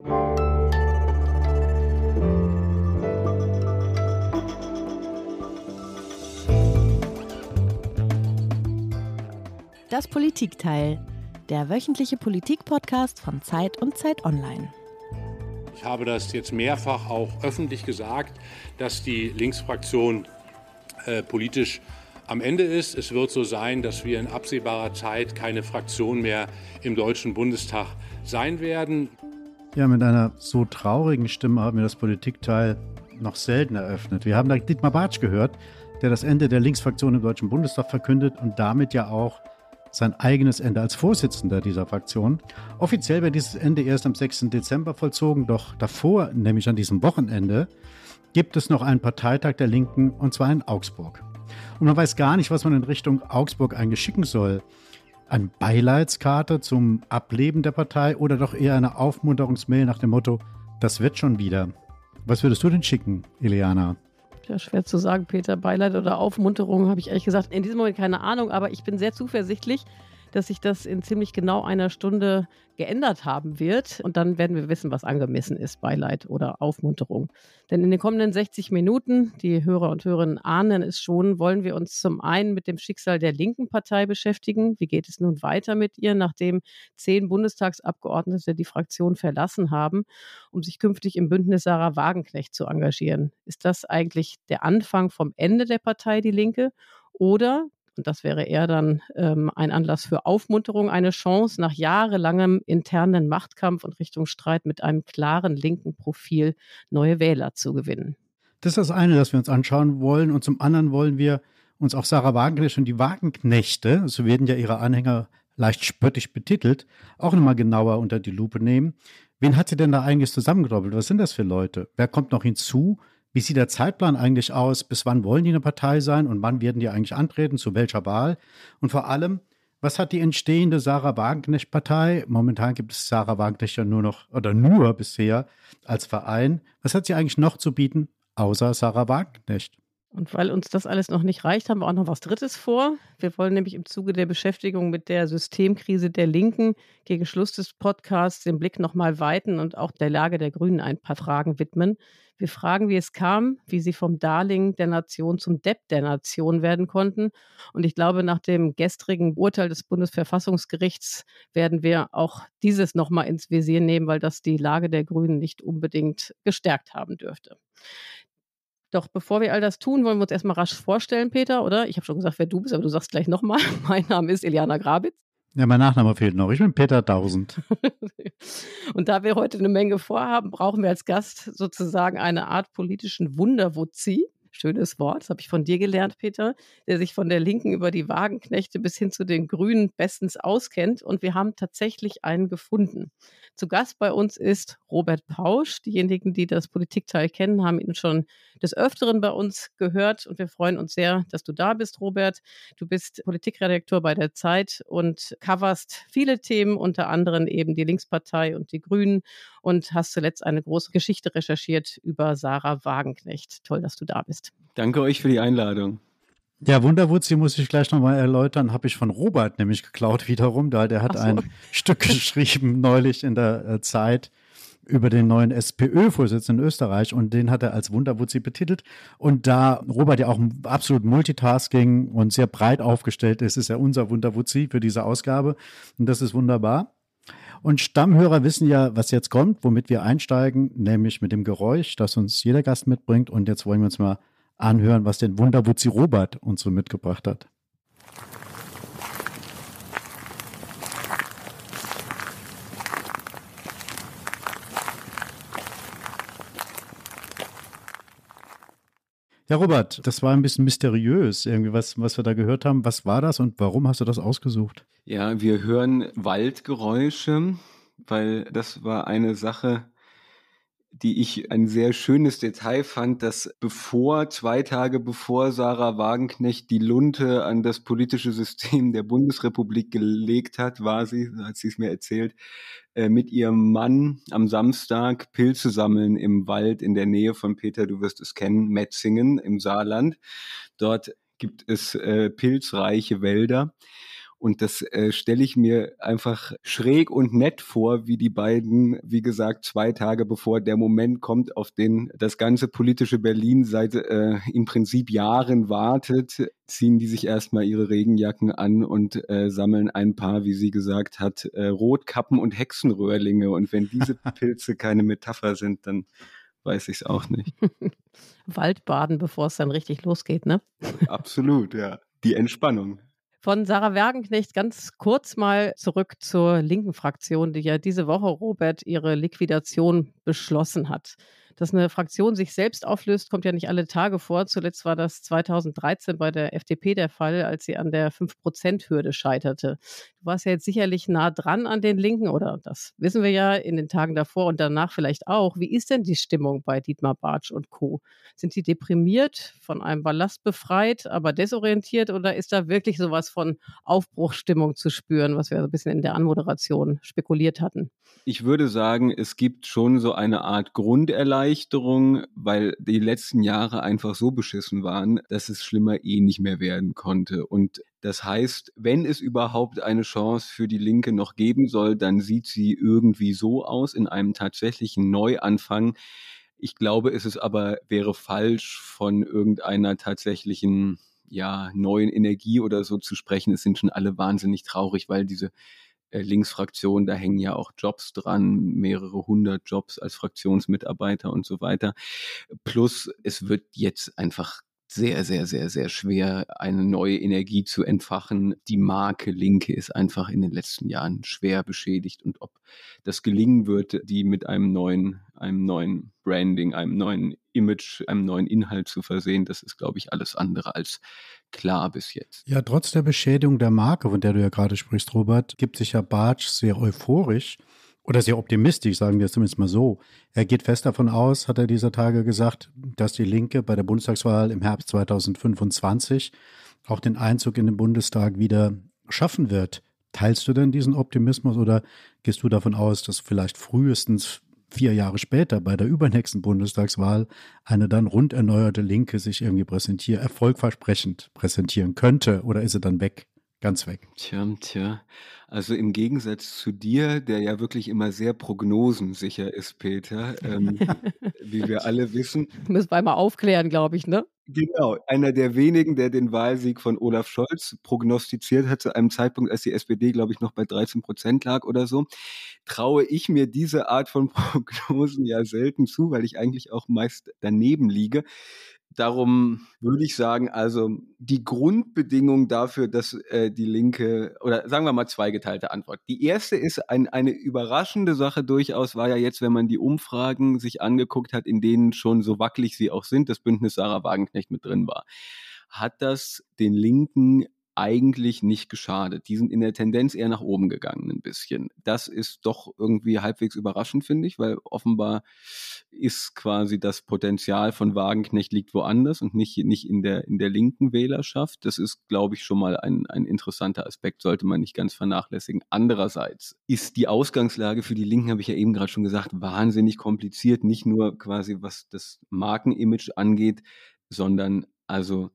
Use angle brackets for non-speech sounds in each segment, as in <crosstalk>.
Das Politikteil, der wöchentliche Politik-Podcast von Zeit und Zeit Online. Ich habe das jetzt mehrfach auch öffentlich gesagt, dass die Linksfraktion äh, politisch am Ende ist. Es wird so sein, dass wir in absehbarer Zeit keine Fraktion mehr im Deutschen Bundestag sein werden. Ja, mit einer so traurigen Stimme haben wir das Politikteil noch selten eröffnet. Wir haben da Dietmar Bartsch gehört, der das Ende der Linksfraktion im Deutschen Bundestag verkündet und damit ja auch sein eigenes Ende als Vorsitzender dieser Fraktion. Offiziell wird dieses Ende erst am 6. Dezember vollzogen, doch davor, nämlich an diesem Wochenende, gibt es noch einen Parteitag der Linken und zwar in Augsburg. Und man weiß gar nicht, was man in Richtung Augsburg eigentlich schicken soll. Eine Beileidskarte zum Ableben der Partei oder doch eher eine Aufmunterungsmail nach dem Motto, das wird schon wieder. Was würdest du denn schicken, Ileana? Ja, schwer zu sagen, Peter. Beileid oder Aufmunterung habe ich ehrlich gesagt in diesem Moment keine Ahnung, aber ich bin sehr zuversichtlich, dass sich das in ziemlich genau einer Stunde geändert haben wird. Und dann werden wir wissen, was angemessen ist, Beileid oder Aufmunterung. Denn in den kommenden 60 Minuten, die Hörer und Hörerinnen ahnen es schon, wollen wir uns zum einen mit dem Schicksal der linken Partei beschäftigen. Wie geht es nun weiter mit ihr, nachdem zehn Bundestagsabgeordnete die Fraktion verlassen haben, um sich künftig im Bündnis Sarah Wagenknecht zu engagieren? Ist das eigentlich der Anfang vom Ende der Partei Die Linke? Oder und das wäre eher dann ähm, ein Anlass für Aufmunterung, eine Chance, nach jahrelangem internen Machtkampf und Richtungsstreit mit einem klaren linken Profil neue Wähler zu gewinnen. Das ist das eine, das wir uns anschauen wollen. Und zum anderen wollen wir uns auch Sarah Wagenknecht und die Wagenknechte, so werden ja ihre Anhänger leicht spöttisch betitelt, auch nochmal genauer unter die Lupe nehmen. Wen hat sie denn da eigentlich zusammengedoppelt? Was sind das für Leute? Wer kommt noch hinzu? Wie sieht der Zeitplan eigentlich aus? Bis wann wollen die eine Partei sein und wann werden die eigentlich antreten? Zu welcher Wahl? Und vor allem, was hat die entstehende Sarah Wagenknecht-Partei? Momentan gibt es Sarah Wagenknecht ja nur noch oder nur bisher als Verein. Was hat sie eigentlich noch zu bieten, außer Sarah Wagenknecht? Und weil uns das alles noch nicht reicht, haben wir auch noch was Drittes vor. Wir wollen nämlich im Zuge der Beschäftigung mit der Systemkrise der Linken gegen Schluss des Podcasts den Blick nochmal weiten und auch der Lage der Grünen ein paar Fragen widmen. Wir fragen, wie es kam, wie sie vom Darling der Nation zum Depp der Nation werden konnten. Und ich glaube, nach dem gestrigen Urteil des Bundesverfassungsgerichts werden wir auch dieses nochmal ins Visier nehmen, weil das die Lage der Grünen nicht unbedingt gestärkt haben dürfte. Doch bevor wir all das tun, wollen wir uns erstmal rasch vorstellen, Peter, oder? Ich habe schon gesagt, wer du bist, aber du sagst gleich nochmal. <laughs> Mein Name ist Eliana Grabitz. Ja, mein Nachname fehlt noch. Ich bin Peter Tausend. <laughs> und da wir heute eine Menge vorhaben, brauchen wir als Gast sozusagen eine Art politischen Wunderwuzi schönes Wort, das habe ich von dir gelernt, Peter, der sich von der Linken über die Wagenknechte bis hin zu den Grünen bestens auskennt. Und wir haben tatsächlich einen gefunden. Zu Gast bei uns ist Robert Pausch. Diejenigen, die das Politikteil kennen, haben ihn schon des Öfteren bei uns gehört. Und wir freuen uns sehr, dass du da bist, Robert. Du bist Politikredakteur bei der Zeit und coverst viele Themen, unter anderem eben die Linkspartei und die Grünen und hast zuletzt eine große Geschichte recherchiert über Sarah Wagenknecht. Toll, dass du da bist. Danke euch für die Einladung. Ja, Wunderwutzi muss ich gleich nochmal erläutern, habe ich von Robert nämlich geklaut wiederum, da der hat so. ein Stück <laughs> geschrieben neulich in der äh, Zeit über den neuen SPÖ-Vorsitzenden in Österreich und den hat er als Wunderwutzi betitelt. Und da Robert ja auch absolut Multitasking und sehr breit aufgestellt ist, ist er unser Wunderwutzi für diese Ausgabe und das ist wunderbar. Und Stammhörer wissen ja, was jetzt kommt, womit wir einsteigen, nämlich mit dem Geräusch, das uns jeder Gast mitbringt. Und jetzt wollen wir uns mal anhören, was den Wunderwutzi Robert uns so mitgebracht hat. Ja, Robert, das war ein bisschen mysteriös, irgendwie, was, was wir da gehört haben. Was war das und warum hast du das ausgesucht? Ja, wir hören Waldgeräusche, weil das war eine Sache, die ich ein sehr schönes Detail fand, dass bevor, zwei Tage bevor Sarah Wagenknecht die Lunte an das politische System der Bundesrepublik gelegt hat, war sie, hat sie es mir erzählt, äh, mit ihrem Mann am Samstag Pilze sammeln im Wald in der Nähe von Peter, du wirst es kennen, Metzingen im Saarland. Dort gibt es äh, pilzreiche Wälder. Und das äh, stelle ich mir einfach schräg und nett vor, wie die beiden, wie gesagt, zwei Tage bevor der Moment kommt, auf den das ganze politische Berlin seit äh, im Prinzip Jahren wartet, ziehen die sich erstmal ihre Regenjacken an und äh, sammeln ein paar, wie sie gesagt hat, äh, Rotkappen und Hexenröhrlinge. Und wenn diese <laughs> Pilze keine Metapher sind, dann weiß ich es auch nicht. <laughs> Waldbaden, bevor es dann richtig losgeht, ne? Absolut, ja. Die Entspannung. Von Sarah Wergenknecht ganz kurz mal zurück zur linken Fraktion, die ja diese Woche, Robert, ihre Liquidation beschlossen hat. Dass eine Fraktion sich selbst auflöst, kommt ja nicht alle Tage vor. Zuletzt war das 2013 bei der FDP der Fall, als sie an der 5-Prozent-Hürde scheiterte. Du warst ja jetzt sicherlich nah dran an den Linken, oder das wissen wir ja in den Tagen davor und danach vielleicht auch. Wie ist denn die Stimmung bei Dietmar Bartsch und Co.? Sind sie deprimiert, von einem Ballast befreit, aber desorientiert oder ist da wirklich sowas von Aufbruchsstimmung zu spüren, was wir so ein bisschen in der Anmoderation spekuliert hatten? Ich würde sagen, es gibt schon so eine Art Grunderleichterung, weil die letzten Jahre einfach so beschissen waren, dass es schlimmer eh nicht mehr werden konnte. Und das heißt, wenn es überhaupt eine Chance für die Linke noch geben soll, dann sieht sie irgendwie so aus in einem tatsächlichen Neuanfang. Ich glaube, es ist aber wäre falsch von irgendeiner tatsächlichen ja, neuen Energie oder so zu sprechen. Es sind schon alle wahnsinnig traurig, weil diese Linksfraktion, da hängen ja auch Jobs dran, mehrere hundert Jobs als Fraktionsmitarbeiter und so weiter. Plus, es wird jetzt einfach sehr, sehr, sehr, sehr schwer, eine neue Energie zu entfachen. Die Marke Linke ist einfach in den letzten Jahren schwer beschädigt und ob das gelingen wird, die mit einem neuen, einem neuen Branding, einem neuen Image, einem neuen Inhalt zu versehen, das ist, glaube ich, alles andere als klar bis jetzt. Ja, trotz der Beschädigung der Marke, von der du ja gerade sprichst, Robert, gibt sich ja Bartsch sehr euphorisch oder sehr optimistisch, sagen wir es zumindest mal so. Er geht fest davon aus, hat er dieser Tage gesagt, dass die Linke bei der Bundestagswahl im Herbst 2025 auch den Einzug in den Bundestag wieder schaffen wird. Teilst du denn diesen Optimismus oder gehst du davon aus, dass vielleicht frühestens vier Jahre später bei der übernächsten Bundestagswahl eine dann rund erneuerte Linke sich irgendwie präsentiert, erfolgversprechend präsentieren könnte oder ist sie dann weg? Ganz weg. Tja, tja. Also im Gegensatz zu dir, der ja wirklich immer sehr prognosensicher ist, Peter, ähm, <laughs> wie wir alle wissen. Müssen wir einmal aufklären, glaube ich, ne? Genau, einer der wenigen, der den Wahlsieg von Olaf Scholz prognostiziert hat, zu einem Zeitpunkt, als die SPD, glaube ich, noch bei 13 Prozent lag oder so, traue ich mir diese Art von <laughs> Prognosen ja selten zu, weil ich eigentlich auch meist daneben liege. Darum würde ich sagen, also die Grundbedingung dafür, dass äh, die Linke, oder sagen wir mal zweigeteilte Antwort. Die erste ist ein, eine überraschende Sache durchaus, war ja jetzt, wenn man die Umfragen sich angeguckt hat, in denen schon so wackelig sie auch sind, das Bündnis Sarah Wagenknecht mit drin war. Hat das den Linken eigentlich nicht geschadet. Die sind in der Tendenz eher nach oben gegangen ein bisschen. Das ist doch irgendwie halbwegs überraschend, finde ich, weil offenbar ist quasi das Potenzial von Wagenknecht liegt woanders und nicht, nicht in, der, in der linken Wählerschaft. Das ist, glaube ich, schon mal ein, ein interessanter Aspekt, sollte man nicht ganz vernachlässigen. Andererseits ist die Ausgangslage für die Linken, habe ich ja eben gerade schon gesagt, wahnsinnig kompliziert. Nicht nur quasi, was das Markenimage angeht, sondern also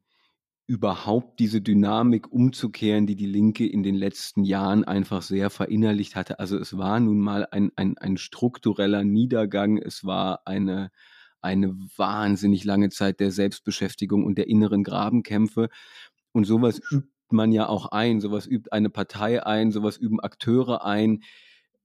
überhaupt diese Dynamik umzukehren, die die Linke in den letzten Jahren einfach sehr verinnerlicht hatte. Also es war nun mal ein, ein, ein struktureller Niedergang, es war eine, eine wahnsinnig lange Zeit der Selbstbeschäftigung und der inneren Grabenkämpfe. Und sowas übt man ja auch ein, sowas übt eine Partei ein, sowas üben Akteure ein,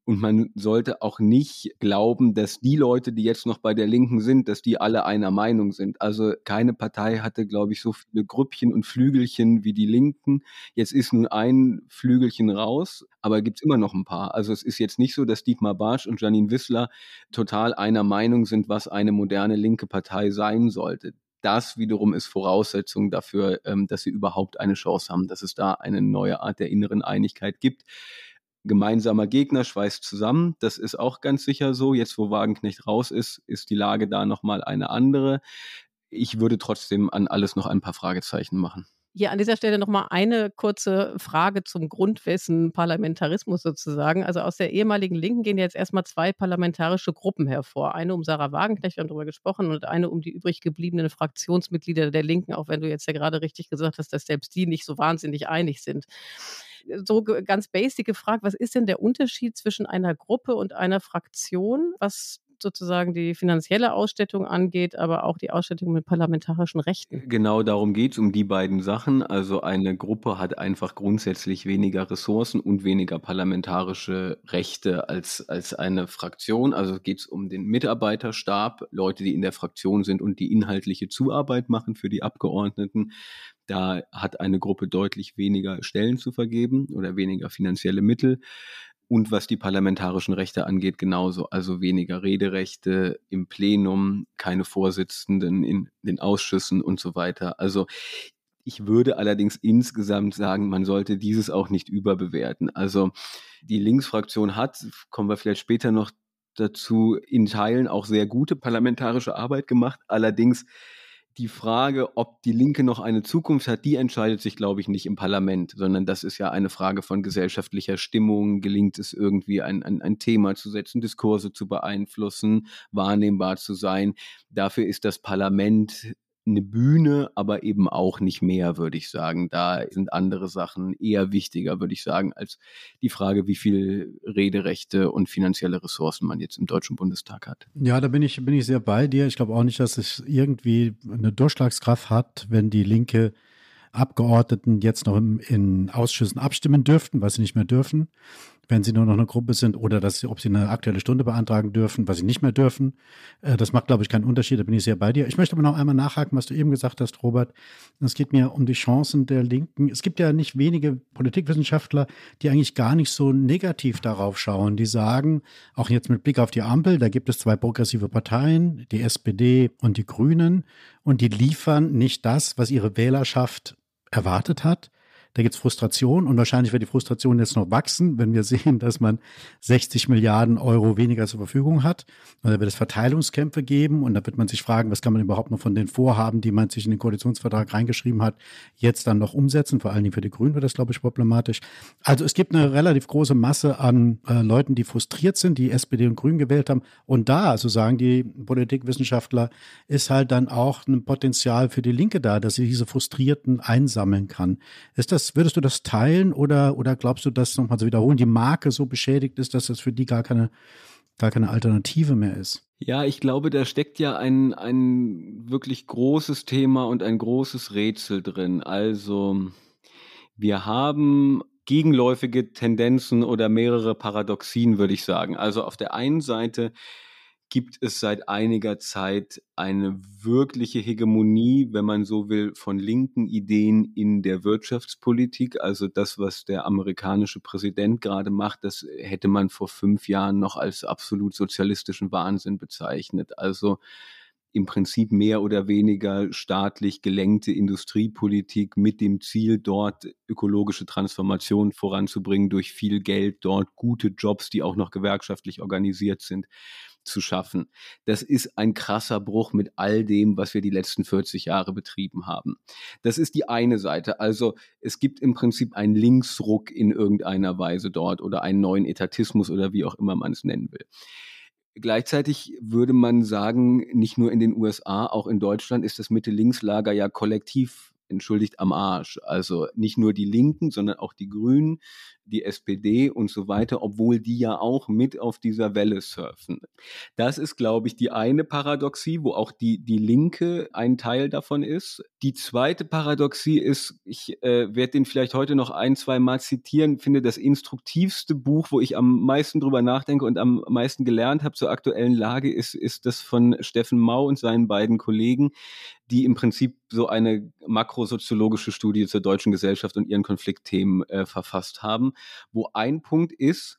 und man sollte auch nicht glauben, dass die Leute, die jetzt noch bei der Linken sind, dass die alle einer Meinung sind. Also keine Partei hatte, glaube ich, so viele Grüppchen und Flügelchen wie die Linken. Jetzt ist nun ein Flügelchen raus, aber gibt es immer noch ein paar. Also es ist jetzt nicht so, dass Dietmar Barsch und Janine Wissler total einer Meinung sind, was eine moderne linke Partei sein sollte das wiederum ist Voraussetzung dafür, ähm, dass sie überhaupt eine Chance haben, dass es da eine neue Art der inneren Einigkeit gibt gemeinsamer Gegner schweißt zusammen. Das ist auch ganz sicher so. Jetzt, wo Wagenknecht raus ist, ist die Lage da nochmal eine andere. Ich würde trotzdem an alles noch ein paar Fragezeichen machen. Hier an dieser Stelle nochmal eine kurze Frage zum Grundwissen Parlamentarismus sozusagen. Also aus der ehemaligen Linken gehen jetzt erstmal zwei parlamentarische Gruppen hervor. Eine um Sarah Wagenknecht, wir haben darüber gesprochen, und eine um die übrig gebliebenen Fraktionsmitglieder der Linken, auch wenn du jetzt ja gerade richtig gesagt hast, dass selbst die nicht so wahnsinnig einig sind. So ganz basic gefragt, was ist denn der Unterschied zwischen einer Gruppe und einer Fraktion, was sozusagen die finanzielle Ausstattung angeht, aber auch die Ausstattung mit parlamentarischen Rechten. Genau darum geht es, um die beiden Sachen. Also eine Gruppe hat einfach grundsätzlich weniger Ressourcen und weniger parlamentarische Rechte als, als eine Fraktion. Also geht es um den Mitarbeiterstab, Leute, die in der Fraktion sind und die inhaltliche Zuarbeit machen für die Abgeordneten. Da hat eine Gruppe deutlich weniger Stellen zu vergeben oder weniger finanzielle Mittel und was die parlamentarischen Rechte angeht, genauso. Also weniger Rederechte im Plenum, keine Vorsitzenden in den Ausschüssen und so weiter. Also ich würde allerdings insgesamt sagen, man sollte dieses auch nicht überbewerten. Also die Linksfraktion hat, kommen wir vielleicht später noch dazu, in Teilen auch sehr gute parlamentarische Arbeit gemacht. Allerdings die Frage, ob die Linke noch eine Zukunft hat, die entscheidet sich, glaube ich, nicht im Parlament, sondern das ist ja eine Frage von gesellschaftlicher Stimmung. Gelingt es irgendwie, ein, ein, ein Thema zu setzen, Diskurse zu beeinflussen, wahrnehmbar zu sein? Dafür ist das Parlament eine Bühne, aber eben auch nicht mehr, würde ich sagen. Da sind andere Sachen eher wichtiger, würde ich sagen, als die Frage, wie viel Rederechte und finanzielle Ressourcen man jetzt im Deutschen Bundestag hat. Ja, da bin ich, bin ich sehr bei dir. Ich glaube auch nicht, dass es irgendwie eine Durchschlagskraft hat, wenn die Linke Abgeordneten jetzt noch in Ausschüssen abstimmen dürften, was sie nicht mehr dürfen wenn sie nur noch eine Gruppe sind oder dass sie, ob sie eine aktuelle Stunde beantragen dürfen, was sie nicht mehr dürfen. Äh, das macht, glaube ich, keinen Unterschied. Da bin ich sehr bei dir. Ich möchte aber noch einmal nachhaken, was du eben gesagt hast, Robert. Es geht mir um die Chancen der Linken. Es gibt ja nicht wenige Politikwissenschaftler, die eigentlich gar nicht so negativ darauf schauen. Die sagen, auch jetzt mit Blick auf die Ampel, da gibt es zwei progressive Parteien, die SPD und die Grünen, und die liefern nicht das, was ihre Wählerschaft erwartet hat. Da gibt es Frustration und wahrscheinlich wird die Frustration jetzt noch wachsen, wenn wir sehen, dass man 60 Milliarden Euro weniger zur Verfügung hat. Und da wird es Verteilungskämpfe geben und da wird man sich fragen, was kann man überhaupt noch von den Vorhaben, die man sich in den Koalitionsvertrag reingeschrieben hat, jetzt dann noch umsetzen. Vor allen Dingen für die Grünen wird das, glaube ich, problematisch. Also es gibt eine relativ große Masse an äh, Leuten, die frustriert sind, die SPD und Grünen gewählt haben. Und da, also sagen die Politikwissenschaftler, ist halt dann auch ein Potenzial für die Linke da, dass sie diese Frustrierten einsammeln kann. Ist das das, würdest du das teilen oder, oder glaubst du, dass nochmal zu wiederholen, die Marke so beschädigt ist, dass das für die gar keine, gar keine Alternative mehr ist? Ja, ich glaube, da steckt ja ein, ein wirklich großes Thema und ein großes Rätsel drin. Also, wir haben gegenläufige Tendenzen oder mehrere Paradoxien, würde ich sagen. Also auf der einen Seite gibt es seit einiger Zeit eine wirkliche Hegemonie, wenn man so will, von linken Ideen in der Wirtschaftspolitik. Also das, was der amerikanische Präsident gerade macht, das hätte man vor fünf Jahren noch als absolut sozialistischen Wahnsinn bezeichnet. Also im Prinzip mehr oder weniger staatlich gelenkte Industriepolitik mit dem Ziel, dort ökologische Transformation voranzubringen durch viel Geld, dort gute Jobs, die auch noch gewerkschaftlich organisiert sind zu schaffen. Das ist ein krasser Bruch mit all dem, was wir die letzten 40 Jahre betrieben haben. Das ist die eine Seite. Also es gibt im Prinzip einen Linksruck in irgendeiner Weise dort oder einen neuen Etatismus oder wie auch immer man es nennen will. Gleichzeitig würde man sagen, nicht nur in den USA, auch in Deutschland ist das Mitte-Links-Lager ja kollektiv entschuldigt am Arsch. Also nicht nur die Linken, sondern auch die Grünen, die SPD und so weiter, obwohl die ja auch mit auf dieser Welle surfen. Das ist, glaube ich, die eine Paradoxie, wo auch die, die Linke ein Teil davon ist. Die zweite Paradoxie ist, ich äh, werde den vielleicht heute noch ein, zwei Mal zitieren, finde das instruktivste Buch, wo ich am meisten drüber nachdenke und am meisten gelernt habe zur aktuellen Lage, ist, ist das von Steffen Mau und seinen beiden Kollegen, die im Prinzip so eine makrosoziologische Studie zur deutschen Gesellschaft und ihren Konfliktthemen äh, verfasst haben wo ein Punkt ist,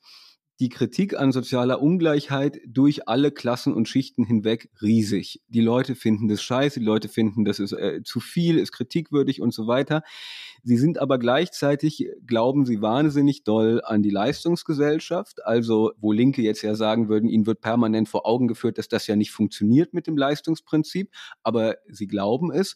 die Kritik an sozialer Ungleichheit durch alle Klassen und Schichten hinweg riesig. Die Leute finden das scheiße, die Leute finden, das ist äh, zu viel, ist kritikwürdig und so weiter. Sie sind aber gleichzeitig, glauben sie wahnsinnig doll an die Leistungsgesellschaft, also wo Linke jetzt ja sagen würden, ihnen wird permanent vor Augen geführt, dass das ja nicht funktioniert mit dem Leistungsprinzip, aber sie glauben es.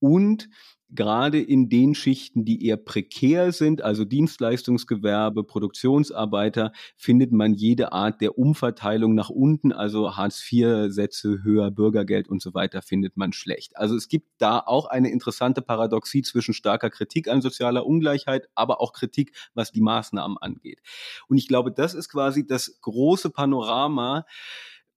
Und gerade in den Schichten, die eher prekär sind, also Dienstleistungsgewerbe, Produktionsarbeiter, findet man jede Art der Umverteilung nach unten, also Hartz-IV-Sätze höher, Bürgergeld und so weiter, findet man schlecht. Also es gibt da auch eine interessante Paradoxie zwischen starker Kritik an sozialer Ungleichheit, aber auch Kritik, was die Maßnahmen angeht. Und ich glaube, das ist quasi das große Panorama,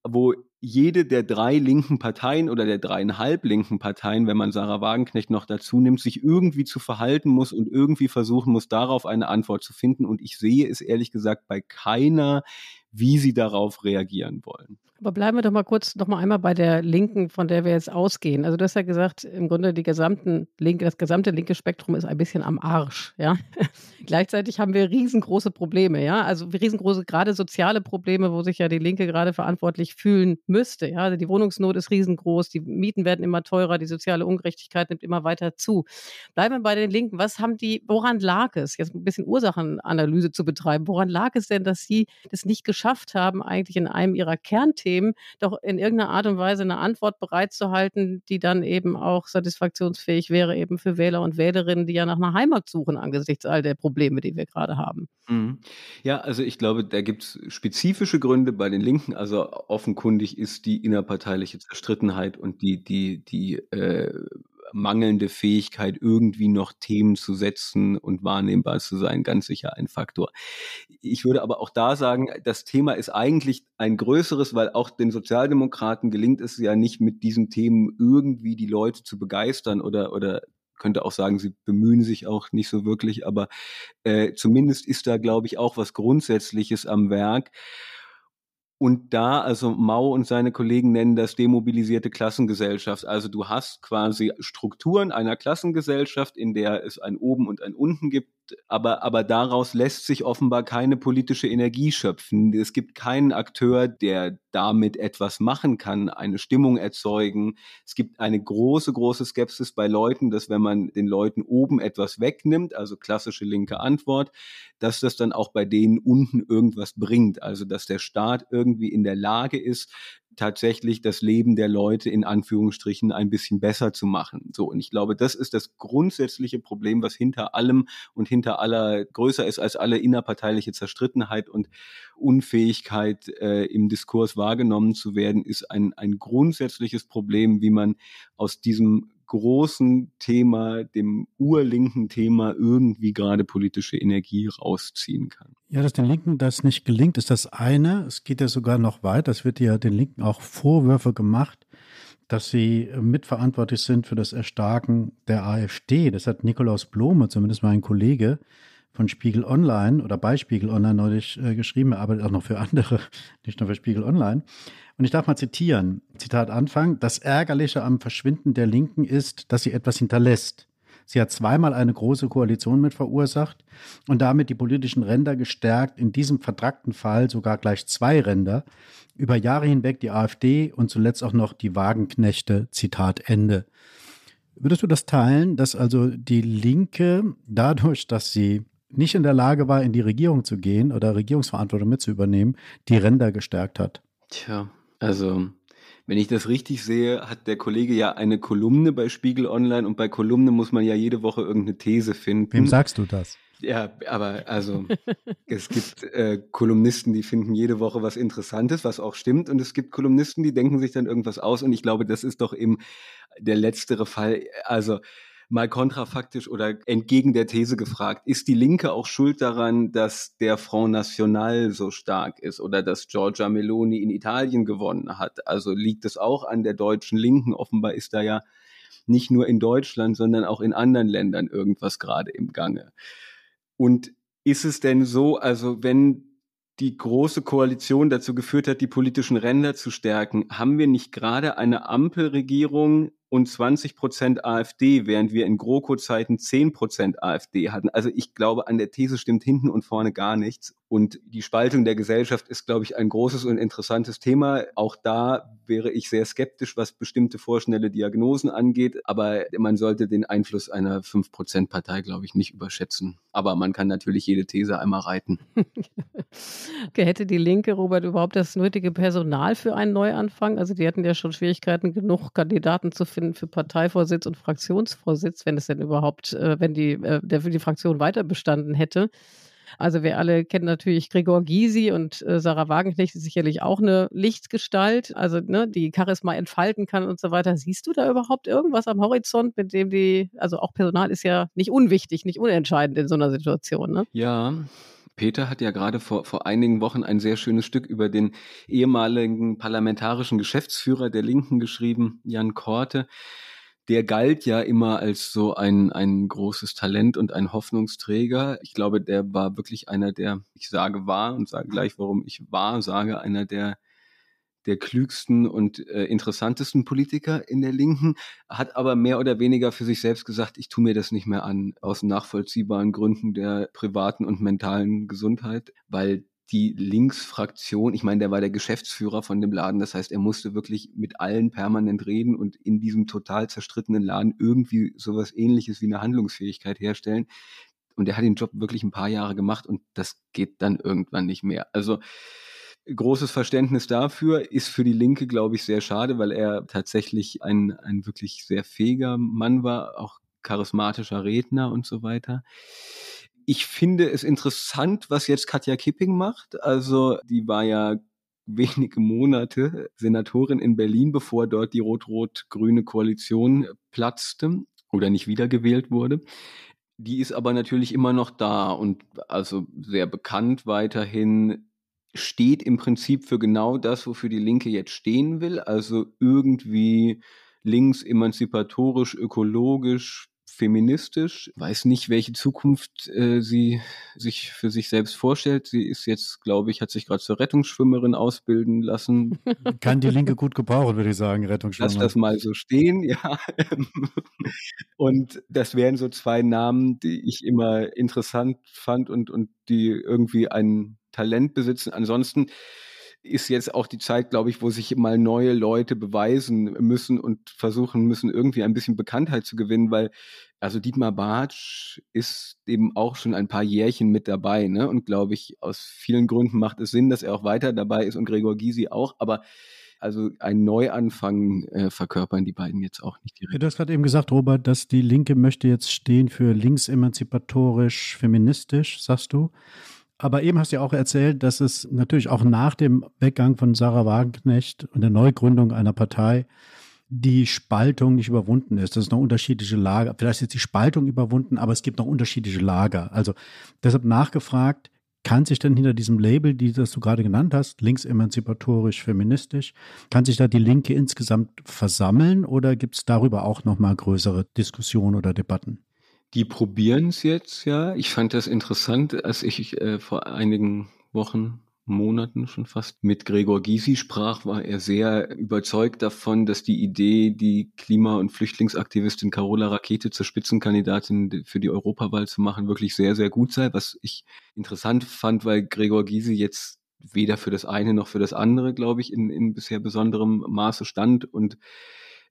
wo jede der drei linken Parteien oder der dreieinhalb linken Parteien, wenn man Sarah Wagenknecht noch dazu nimmt, sich irgendwie zu verhalten muss und irgendwie versuchen muss, darauf eine Antwort zu finden. Und ich sehe es ehrlich gesagt bei keiner, wie sie darauf reagieren wollen. Aber bleiben wir doch mal kurz noch mal einmal bei der Linken, von der wir jetzt ausgehen. Also du hast ja gesagt, im Grunde die gesamten linke, das gesamte linke Spektrum ist ein bisschen am Arsch. Ja? <laughs> Gleichzeitig haben wir riesengroße Probleme, ja, also riesengroße, gerade soziale Probleme, wo sich ja die Linke gerade verantwortlich fühlen müsste. Ja, also die Wohnungsnot ist riesengroß, die Mieten werden immer teurer, die soziale Ungerechtigkeit nimmt immer weiter zu. Bleiben wir bei den Linken. Was haben die, woran lag es? Jetzt ein bisschen Ursachenanalyse zu betreiben. Woran lag es denn, dass sie das nicht geschafft haben, eigentlich in einem ihrer Kernthemen Themen doch in irgendeiner Art und Weise eine Antwort bereitzuhalten, die dann eben auch satisfaktionsfähig wäre, eben für Wähler und Wählerinnen, die ja nach einer Heimat suchen angesichts all der Probleme, die wir gerade haben. Mhm. Ja, also ich glaube, da gibt es spezifische Gründe bei den Linken. Also offenkundig ist die innerparteiliche Zerstrittenheit und die, die, die äh, mangelnde Fähigkeit, irgendwie noch Themen zu setzen und wahrnehmbar zu sein, ganz sicher ein Faktor. Ich würde aber auch da sagen, das Thema ist eigentlich ein größeres, weil auch den Sozialdemokraten gelingt es ja nicht mit diesen Themen irgendwie die Leute zu begeistern oder, oder könnte auch sagen, sie bemühen sich auch nicht so wirklich, aber äh, zumindest ist da, glaube ich, auch was Grundsätzliches am Werk. Und da, also Mao und seine Kollegen nennen das demobilisierte Klassengesellschaft. Also du hast quasi Strukturen einer Klassengesellschaft, in der es ein Oben und ein Unten gibt, aber, aber daraus lässt sich offenbar keine politische Energie schöpfen. Es gibt keinen Akteur, der damit etwas machen kann, eine Stimmung erzeugen. Es gibt eine große, große Skepsis bei Leuten, dass wenn man den Leuten oben etwas wegnimmt, also klassische linke Antwort, dass das dann auch bei denen unten irgendwas bringt. Also dass der Staat irgendwie in der Lage ist, tatsächlich das Leben der Leute in Anführungsstrichen ein bisschen besser zu machen. So, und ich glaube, das ist das grundsätzliche Problem, was hinter allem und hinter aller größer ist als alle innerparteiliche Zerstrittenheit und Unfähigkeit äh, im Diskurs wahrgenommen zu werden, ist ein, ein grundsätzliches Problem, wie man aus diesem großen Thema, dem urlinken Thema irgendwie gerade politische Energie rausziehen kann. Ja, dass den Linken das nicht gelingt, ist das eine. Es geht ja sogar noch weiter. Es wird ja den Linken auch Vorwürfe gemacht, dass sie mitverantwortlich sind für das Erstarken der AfD. Das hat Nikolaus Blome, zumindest mein Kollege, von Spiegel Online oder bei Spiegel Online neulich äh, geschrieben. Er arbeitet auch noch für andere, <laughs> nicht nur für Spiegel Online. Und ich darf mal zitieren. Zitat Anfang. Das Ärgerliche am Verschwinden der Linken ist, dass sie etwas hinterlässt. Sie hat zweimal eine große Koalition mit verursacht und damit die politischen Ränder gestärkt, in diesem vertragten Fall sogar gleich zwei Ränder, über Jahre hinweg die AfD und zuletzt auch noch die Wagenknechte, Zitat Ende. Würdest du das teilen, dass also die Linke dadurch, dass sie nicht in der Lage war, in die Regierung zu gehen oder Regierungsverantwortung mit zu übernehmen, die Ränder gestärkt hat? Tja, also, wenn ich das richtig sehe, hat der Kollege ja eine Kolumne bei Spiegel Online und bei Kolumne muss man ja jede Woche irgendeine These finden. Wem sagst du das? Ja, aber also es gibt äh, Kolumnisten, die finden jede Woche was Interessantes, was auch stimmt, und es gibt Kolumnisten, die denken sich dann irgendwas aus, und ich glaube, das ist doch eben der letztere Fall. Also mal kontrafaktisch oder entgegen der These gefragt, ist die Linke auch schuld daran, dass der Front National so stark ist oder dass Giorgia Meloni in Italien gewonnen hat? Also liegt es auch an der deutschen Linken? Offenbar ist da ja nicht nur in Deutschland, sondern auch in anderen Ländern irgendwas gerade im Gange. Und ist es denn so, also wenn die große Koalition dazu geführt hat, die politischen Ränder zu stärken, haben wir nicht gerade eine Ampelregierung und 20 Prozent AfD, während wir in GroKo-Zeiten 10 Prozent AfD hatten. Also ich glaube, an der These stimmt hinten und vorne gar nichts. Und die Spaltung der Gesellschaft ist, glaube ich, ein großes und interessantes Thema. Auch da wäre ich sehr skeptisch, was bestimmte vorschnelle Diagnosen angeht. Aber man sollte den Einfluss einer 5%-Partei, glaube ich, nicht überschätzen. Aber man kann natürlich jede These einmal reiten. <laughs> hätte die Linke, Robert, überhaupt das nötige Personal für einen Neuanfang? Also die hatten ja schon Schwierigkeiten, genug Kandidaten zu finden für Parteivorsitz und Fraktionsvorsitz, wenn es denn überhaupt, äh, wenn die, äh, der für die Fraktion weiter bestanden hätte. Also wir alle kennen natürlich Gregor Gysi und äh, Sarah Wagenknecht ist sicherlich auch eine Lichtgestalt, also ne, die Charisma entfalten kann und so weiter. Siehst du da überhaupt irgendwas am Horizont, mit dem die, also auch Personal ist ja nicht unwichtig, nicht unentscheidend in so einer Situation, ne? Ja, Peter hat ja gerade vor, vor einigen Wochen ein sehr schönes Stück über den ehemaligen parlamentarischen Geschäftsführer der Linken geschrieben, Jan Korte der galt ja immer als so ein, ein großes Talent und ein Hoffnungsträger. Ich glaube, der war wirklich einer der, ich sage war und sage gleich, warum ich war, sage, einer der, der klügsten und äh, interessantesten Politiker in der Linken, hat aber mehr oder weniger für sich selbst gesagt, ich tue mir das nicht mehr an, aus nachvollziehbaren Gründen der privaten und mentalen Gesundheit, weil die Linksfraktion, ich meine, der war der Geschäftsführer von dem Laden, das heißt, er musste wirklich mit allen permanent reden und in diesem total zerstrittenen Laden irgendwie sowas ähnliches wie eine Handlungsfähigkeit herstellen. Und er hat den Job wirklich ein paar Jahre gemacht und das geht dann irgendwann nicht mehr. Also großes Verständnis dafür ist für die Linke, glaube ich, sehr schade, weil er tatsächlich ein, ein wirklich sehr fähiger Mann war, auch charismatischer Redner und so weiter ich finde es interessant, was jetzt Katja Kipping macht. Also die war ja wenige Monate Senatorin in Berlin, bevor dort die rot-rot-grüne Koalition platzte oder nicht wiedergewählt wurde. Die ist aber natürlich immer noch da und also sehr bekannt weiterhin, steht im Prinzip für genau das, wofür die Linke jetzt stehen will, also irgendwie links, emanzipatorisch, ökologisch, feministisch, weiß nicht, welche Zukunft äh, sie sich für sich selbst vorstellt. Sie ist jetzt, glaube ich, hat sich gerade zur Rettungsschwimmerin ausbilden lassen. Kann die Linke gut gebrauchen, würde ich sagen, Rettungsschwimmerin. Lass das mal so stehen, ja. <laughs> und das wären so zwei Namen, die ich immer interessant fand und, und die irgendwie ein Talent besitzen. Ansonsten ist jetzt auch die Zeit, glaube ich, wo sich mal neue Leute beweisen müssen und versuchen müssen, irgendwie ein bisschen Bekanntheit zu gewinnen, weil also Dietmar Bartsch ist eben auch schon ein paar Jährchen mit dabei, ne? Und glaube ich, aus vielen Gründen macht es Sinn, dass er auch weiter dabei ist und Gregor Gysi auch, aber also ein Neuanfang äh, verkörpern die beiden jetzt auch nicht direkt. Du hast gerade eben gesagt, Robert, dass die Linke möchte jetzt stehen für linksemanzipatorisch, feministisch, sagst du. Aber eben hast du ja auch erzählt, dass es natürlich auch nach dem Weggang von Sarah Wagenknecht und der Neugründung einer Partei die Spaltung nicht überwunden ist. Das ist noch unterschiedliche Lager. Vielleicht ist die Spaltung überwunden, aber es gibt noch unterschiedliche Lager. Also deshalb nachgefragt, kann sich denn hinter diesem Label, die das du gerade genannt hast, linksemanzipatorisch, feministisch, kann sich da die Linke insgesamt versammeln oder gibt es darüber auch nochmal größere Diskussionen oder Debatten? Die probieren es jetzt, ja. Ich fand das interessant, als ich äh, vor einigen Wochen, Monaten schon fast mit Gregor Gysi sprach, war er sehr überzeugt davon, dass die Idee, die Klima- und Flüchtlingsaktivistin Carola Rakete zur Spitzenkandidatin für die Europawahl zu machen, wirklich sehr, sehr gut sei. Was ich interessant fand, weil Gregor Gysi jetzt weder für das eine noch für das andere, glaube ich, in, in bisher besonderem Maße stand und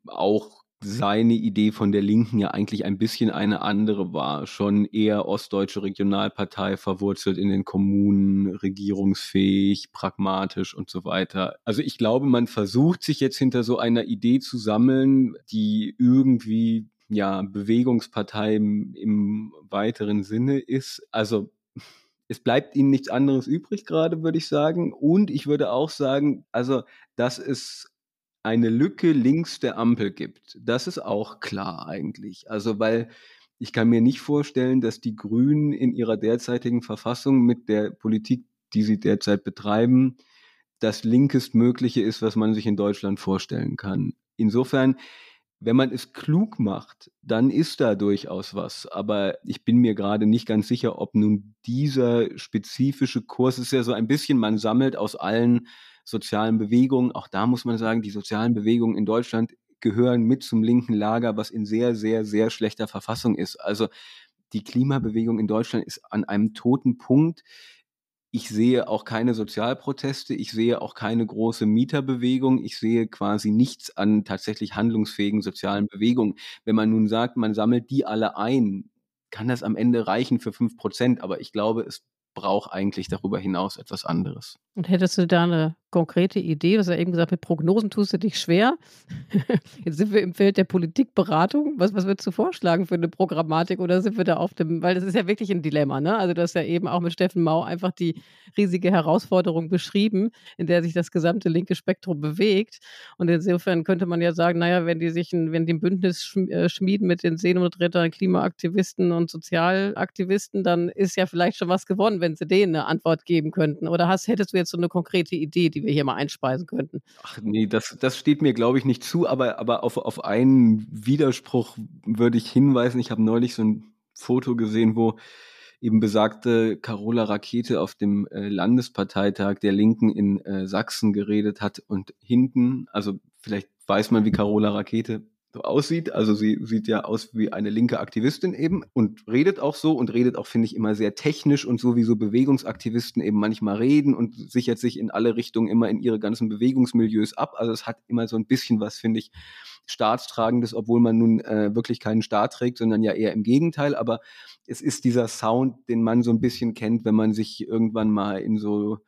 auch seine Idee von der Linken ja eigentlich ein bisschen eine andere war. Schon eher ostdeutsche Regionalpartei, verwurzelt in den Kommunen, regierungsfähig, pragmatisch und so weiter. Also ich glaube, man versucht sich jetzt hinter so einer Idee zu sammeln, die irgendwie ja Bewegungspartei im, im weiteren Sinne ist. Also es bleibt ihnen nichts anderes übrig gerade, würde ich sagen. Und ich würde auch sagen, also, dass es eine Lücke links der Ampel gibt. Das ist auch klar eigentlich. Also weil ich kann mir nicht vorstellen, dass die Grünen in ihrer derzeitigen Verfassung mit der Politik, die sie derzeit betreiben, das linkestmögliche ist, was man sich in Deutschland vorstellen kann. Insofern, wenn man es klug macht, dann ist da durchaus was. Aber ich bin mir gerade nicht ganz sicher, ob nun dieser spezifische Kurs ist ja so ein bisschen, man sammelt aus allen sozialen Bewegungen. Auch da muss man sagen, die sozialen Bewegungen in Deutschland gehören mit zum linken Lager, was in sehr, sehr, sehr schlechter Verfassung ist. Also die Klimabewegung in Deutschland ist an einem toten Punkt. ich sehe auch keine Sozialproteste, ich sehe auch keine große Mieterbewegung, ich sehe quasi nichts an tatsächlich handlungsfähigen sozialen Bewegungen. Wenn man nun sagt, man sammelt die alle ein, kann das am Ende reichen für fünf Prozent, aber ich glaube, es braucht eigentlich darüber hinaus etwas anderes. Und hättest du da eine konkrete Idee? Du hast ja eben gesagt, mit Prognosen tust du dich schwer. <laughs> Jetzt sind wir im Feld der Politikberatung. Was, was würdest du vorschlagen für eine Programmatik oder sind wir da auf dem, weil das ist ja wirklich ein Dilemma, ne? Also du hast ja eben auch mit Steffen Mau einfach die riesige Herausforderung beschrieben, in der sich das gesamte linke Spektrum bewegt. Und insofern könnte man ja sagen, naja, wenn die sich, ein, wenn die ein Bündnis äh, schmieden mit den Seenotrettern, Klimaaktivisten und Sozialaktivisten, dann ist ja vielleicht schon was gewonnen, wenn sie denen eine Antwort geben könnten. Oder hast, hättest du jetzt so eine konkrete Idee, die wir hier mal einspeisen könnten? Ach nee, das, das steht mir, glaube ich, nicht zu, aber, aber auf, auf einen Widerspruch würde ich hinweisen. Ich habe neulich so ein Foto gesehen, wo eben besagte Carola Rakete auf dem äh, Landesparteitag der Linken in äh, Sachsen geredet hat und hinten, also vielleicht weiß man, wie Carola Rakete aussieht. Also sie sieht ja aus wie eine linke Aktivistin eben und redet auch so und redet auch, finde ich, immer sehr technisch und so wie so Bewegungsaktivisten eben manchmal reden und sichert sich in alle Richtungen immer in ihre ganzen Bewegungsmilieus ab. Also es hat immer so ein bisschen was, finde ich, Staatstragendes, obwohl man nun äh, wirklich keinen Staat trägt, sondern ja eher im Gegenteil. Aber es ist dieser Sound, den man so ein bisschen kennt, wenn man sich irgendwann mal in so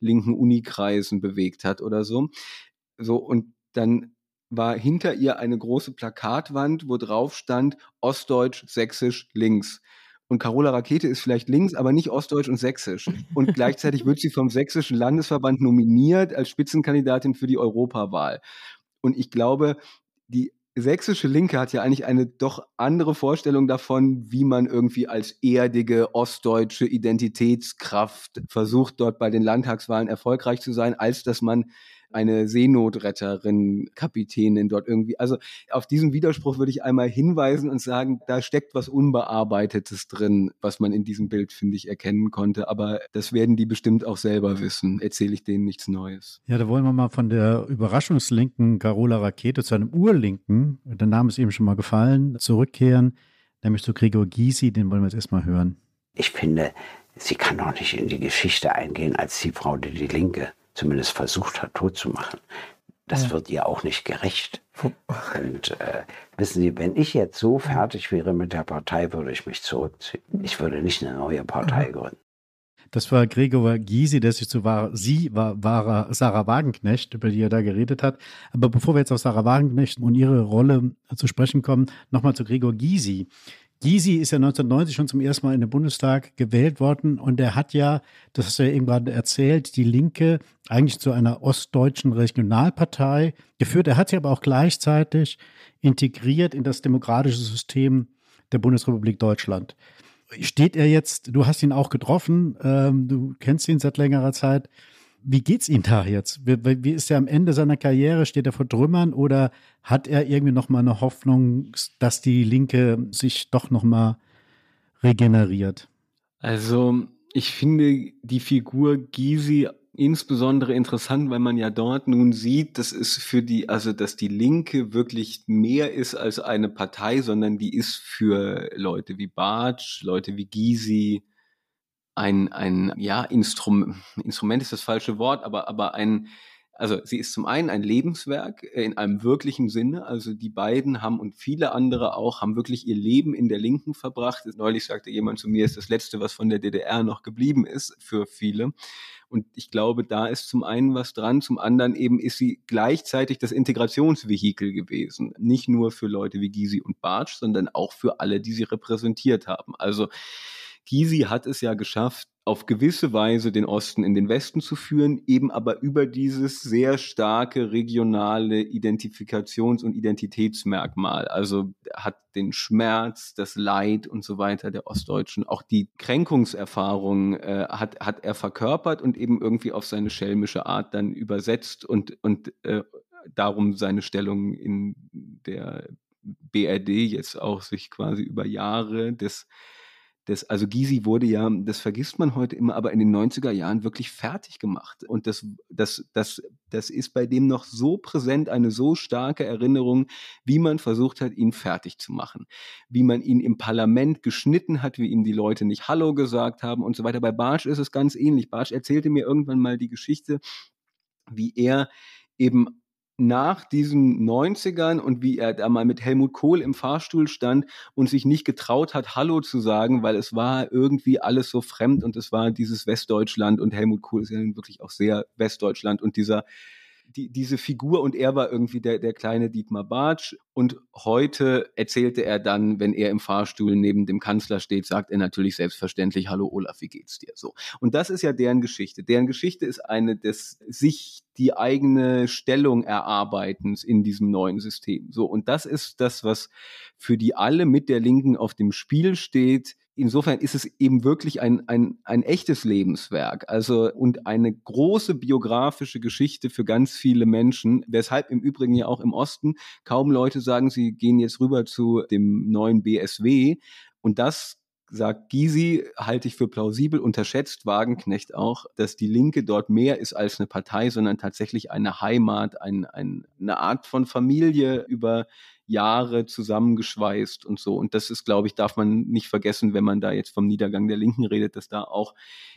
linken Unikreisen bewegt hat oder so. So, und dann war hinter ihr eine große Plakatwand, wo drauf stand Ostdeutsch, Sächsisch, links. Und Carola Rakete ist vielleicht links, aber nicht Ostdeutsch und Sächsisch. Und gleichzeitig wird sie vom Sächsischen Landesverband nominiert als Spitzenkandidatin für die Europawahl. Und ich glaube, die sächsische Linke hat ja eigentlich eine doch andere Vorstellung davon, wie man irgendwie als erdige ostdeutsche Identitätskraft versucht, dort bei den Landtagswahlen erfolgreich zu sein, als dass man eine Seenotretterin, Kapitänin dort irgendwie. Also auf diesen Widerspruch würde ich einmal hinweisen und sagen, da steckt was Unbearbeitetes drin, was man in diesem Bild, finde ich, erkennen konnte. Aber das werden die bestimmt auch selber wissen. Erzähle ich denen nichts Neues. Ja, da wollen wir mal von der überraschungslinken Carola Rakete zu einem urlinken, der Name ist eben schon mal gefallen, zurückkehren, nämlich zu Gregor Gysi, den wollen wir jetzt erstmal hören. Ich finde, sie kann doch nicht in die Geschichte eingehen als die Frau, die die Linke zumindest versucht hat, tot zu machen. Das ja. wird ihr auch nicht gerecht. Und äh, wissen Sie, wenn ich jetzt so fertig wäre mit der Partei, würde ich mich zurückziehen. Ich würde nicht eine neue Partei gründen. Das war Gregor Gysi, der sich zu war, sie war, war Sarah Wagenknecht, über die er da geredet hat. Aber bevor wir jetzt auf Sarah Wagenknecht und ihre Rolle zu sprechen kommen, nochmal zu Gregor Gysi. Gysi ist ja 1990 schon zum ersten Mal in den Bundestag gewählt worden und er hat ja, das hast du ja eben gerade erzählt, die Linke eigentlich zu einer ostdeutschen Regionalpartei geführt. Er hat sie aber auch gleichzeitig integriert in das demokratische System der Bundesrepublik Deutschland. Steht er jetzt, du hast ihn auch getroffen, ähm, du kennst ihn seit längerer Zeit. Wie geht's ihm da jetzt? Wie, wie, ist er am Ende seiner Karriere? Steht er vor Trümmern oder hat er irgendwie noch mal eine Hoffnung, dass die Linke sich doch noch mal regeneriert? Also ich finde die Figur Gysi insbesondere interessant, weil man ja dort nun sieht, dass es für die, also dass die Linke wirklich mehr ist als eine Partei, sondern die ist für Leute wie Bartsch, Leute wie Gysi, ein, ein ja, Instrum, Instrument ist das falsche Wort, aber, aber ein, also sie ist zum einen ein Lebenswerk äh, in einem wirklichen Sinne. Also die beiden haben und viele andere auch haben wirklich ihr Leben in der Linken verbracht. Neulich sagte jemand zu mir, ist das Letzte, was von der DDR noch geblieben ist für viele. Und ich glaube, da ist zum einen was dran, zum anderen eben ist sie gleichzeitig das Integrationsvehikel gewesen. Nicht nur für Leute wie Gysi und Bartsch, sondern auch für alle, die sie repräsentiert haben. Also Gysi hat es ja geschafft, auf gewisse Weise den Osten in den Westen zu führen, eben aber über dieses sehr starke regionale Identifikations- und Identitätsmerkmal. Also hat den Schmerz, das Leid und so weiter der Ostdeutschen, auch die Kränkungserfahrung äh, hat, hat er verkörpert und eben irgendwie auf seine schelmische Art dann übersetzt und, und äh, darum seine Stellung in der BRD jetzt auch sich quasi über Jahre des das, also Gysi wurde ja, das vergisst man heute immer, aber in den 90er Jahren wirklich fertig gemacht. Und das, das, das, das ist bei dem noch so präsent, eine so starke Erinnerung, wie man versucht hat, ihn fertig zu machen. Wie man ihn im Parlament geschnitten hat, wie ihm die Leute nicht Hallo gesagt haben und so weiter. Bei Barsch ist es ganz ähnlich. Barsch erzählte mir irgendwann mal die Geschichte, wie er eben nach diesen 90ern und wie er da mal mit Helmut Kohl im Fahrstuhl stand und sich nicht getraut hat, Hallo zu sagen, weil es war irgendwie alles so fremd und es war dieses Westdeutschland und Helmut Kohl ist ja wirklich auch sehr Westdeutschland und dieser die, diese Figur und er war irgendwie der, der kleine Dietmar Bartsch. Und heute erzählte er dann, wenn er im Fahrstuhl neben dem Kanzler steht, sagt er natürlich selbstverständlich, hallo Olaf, wie geht's dir? So. Und das ist ja deren Geschichte. Deren Geschichte ist eine des sich die eigene Stellung erarbeitens in diesem neuen System. So. Und das ist das, was für die alle mit der Linken auf dem Spiel steht insofern ist es eben wirklich ein, ein, ein echtes Lebenswerk, also und eine große biografische Geschichte für ganz viele Menschen, weshalb im Übrigen ja auch im Osten kaum Leute sagen, sie gehen jetzt rüber zu dem neuen BSW. Und das sagt Gysi, halte ich für plausibel, unterschätzt Wagenknecht auch, dass die Linke dort mehr ist als eine Partei, sondern tatsächlich eine Heimat, ein, ein, eine Art von Familie über Jahre zusammengeschweißt und so. Und das ist, glaube ich, darf man nicht vergessen, wenn man da jetzt vom Niedergang der Linken redet, dass da auch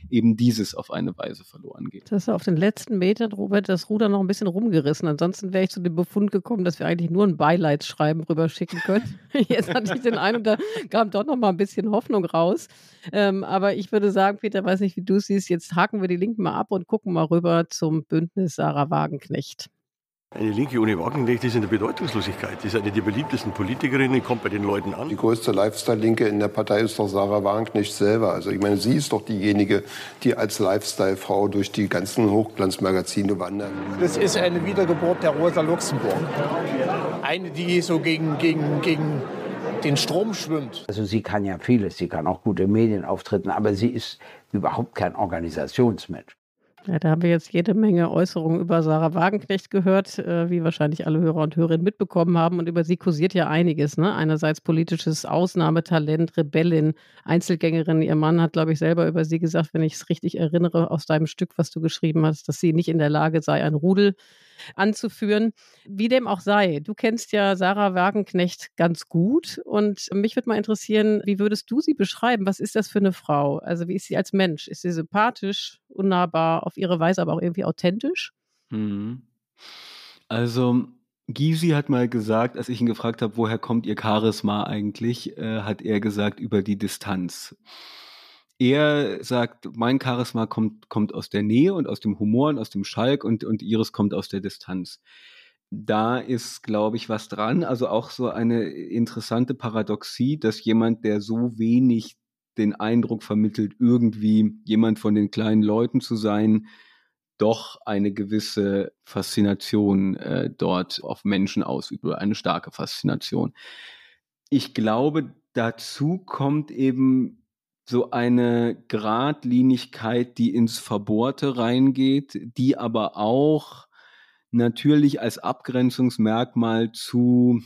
eben dieses auf eine Weise verloren geht. Das ist auf den letzten Metern, Robert, das Ruder noch ein bisschen rumgerissen. Ansonsten wäre ich zu dem Befund gekommen, dass wir eigentlich nur ein Beileidsschreiben rüberschicken können. <laughs> Jetzt hatte ich den Eindruck, da kam doch noch mal ein bisschen Hoffnung raus. Ähm, aber ich würde sagen, Peter, weiß nicht, wie du siehst, jetzt haken wir die Linken mal ab und gucken mal rüber zum Bündnis Sarah Wagenknecht. Eine Linke ohne Wagenknecht ist in der Bedeutungslosigkeit. Die ist eine der beliebtesten Politikerinnen, kommt bei den Leuten an. Die größte Lifestyle-Linke in der Partei ist doch Sarah Wagenknecht selber. Also ich meine, sie ist doch diejenige, die als Lifestyle-Frau durch die ganzen Hochglanzmagazine wandert. Das ist eine Wiedergeburt der Rosa Luxemburg. Eine, die so gegen, gegen, gegen den Strom schwimmt. Also sie kann ja vieles, sie kann auch gute Medien auftreten, aber sie ist überhaupt kein Organisationsmensch. Ja, da haben wir jetzt jede Menge Äußerungen über Sarah Wagenknecht gehört, äh, wie wahrscheinlich alle Hörer und Hörerinnen mitbekommen haben. Und über sie kursiert ja einiges. Ne? Einerseits politisches Ausnahmetalent, Rebellin, Einzelgängerin. Ihr Mann hat, glaube ich, selber über sie gesagt, wenn ich es richtig erinnere, aus deinem Stück, was du geschrieben hast, dass sie nicht in der Lage sei, ein Rudel anzuführen. Wie dem auch sei, du kennst ja Sarah Wagenknecht ganz gut und mich würde mal interessieren, wie würdest du sie beschreiben? Was ist das für eine Frau? Also wie ist sie als Mensch? Ist sie sympathisch, unnahbar, auf ihre Weise aber auch irgendwie authentisch? Mhm. Also Gysi hat mal gesagt, als ich ihn gefragt habe, woher kommt ihr Charisma eigentlich, äh, hat er gesagt, über die Distanz er sagt, mein Charisma kommt, kommt aus der Nähe und aus dem Humor und aus dem Schalk und, und ihres kommt aus der Distanz. Da ist, glaube ich, was dran. Also auch so eine interessante Paradoxie, dass jemand, der so wenig den Eindruck vermittelt, irgendwie jemand von den kleinen Leuten zu sein, doch eine gewisse Faszination äh, dort auf Menschen ausübt oder eine starke Faszination. Ich glaube, dazu kommt eben so eine Gradlinigkeit, die ins Verbohrte reingeht, die aber auch natürlich als Abgrenzungsmerkmal zu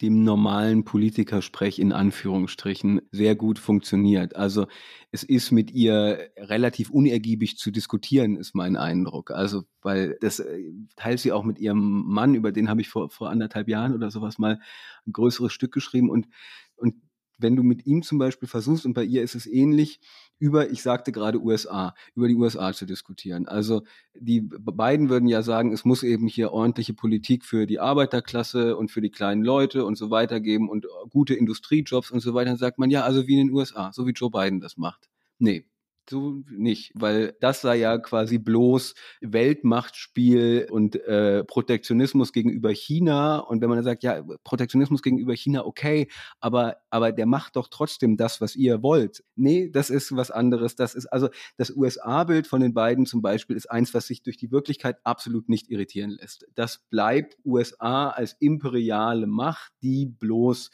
dem normalen Politikersprech in Anführungsstrichen sehr gut funktioniert. Also es ist mit ihr relativ unergiebig zu diskutieren, ist mein Eindruck. Also weil das äh, teilt sie auch mit ihrem Mann, über den habe ich vor, vor anderthalb Jahren oder sowas mal ein größeres Stück geschrieben und und wenn du mit ihm zum Beispiel versuchst, und bei ihr ist es ähnlich, über, ich sagte gerade USA, über die USA zu diskutieren. Also die beiden würden ja sagen, es muss eben hier ordentliche Politik für die Arbeiterklasse und für die kleinen Leute und so weiter geben und gute Industriejobs und so weiter. Dann sagt man, ja, also wie in den USA, so wie Joe Biden das macht. Nee, so nicht, weil das sei ja quasi bloß Weltmachtspiel und äh, Protektionismus gegenüber China. Und wenn man dann sagt, ja, Protektionismus gegenüber China, okay, aber, aber der macht doch trotzdem das, was ihr wollt. Nee, das ist was anderes. Das ist also das USA-Bild von den beiden zum Beispiel ist eins, was sich durch die Wirklichkeit absolut nicht irritieren lässt. Das bleibt USA als imperiale Macht, die bloß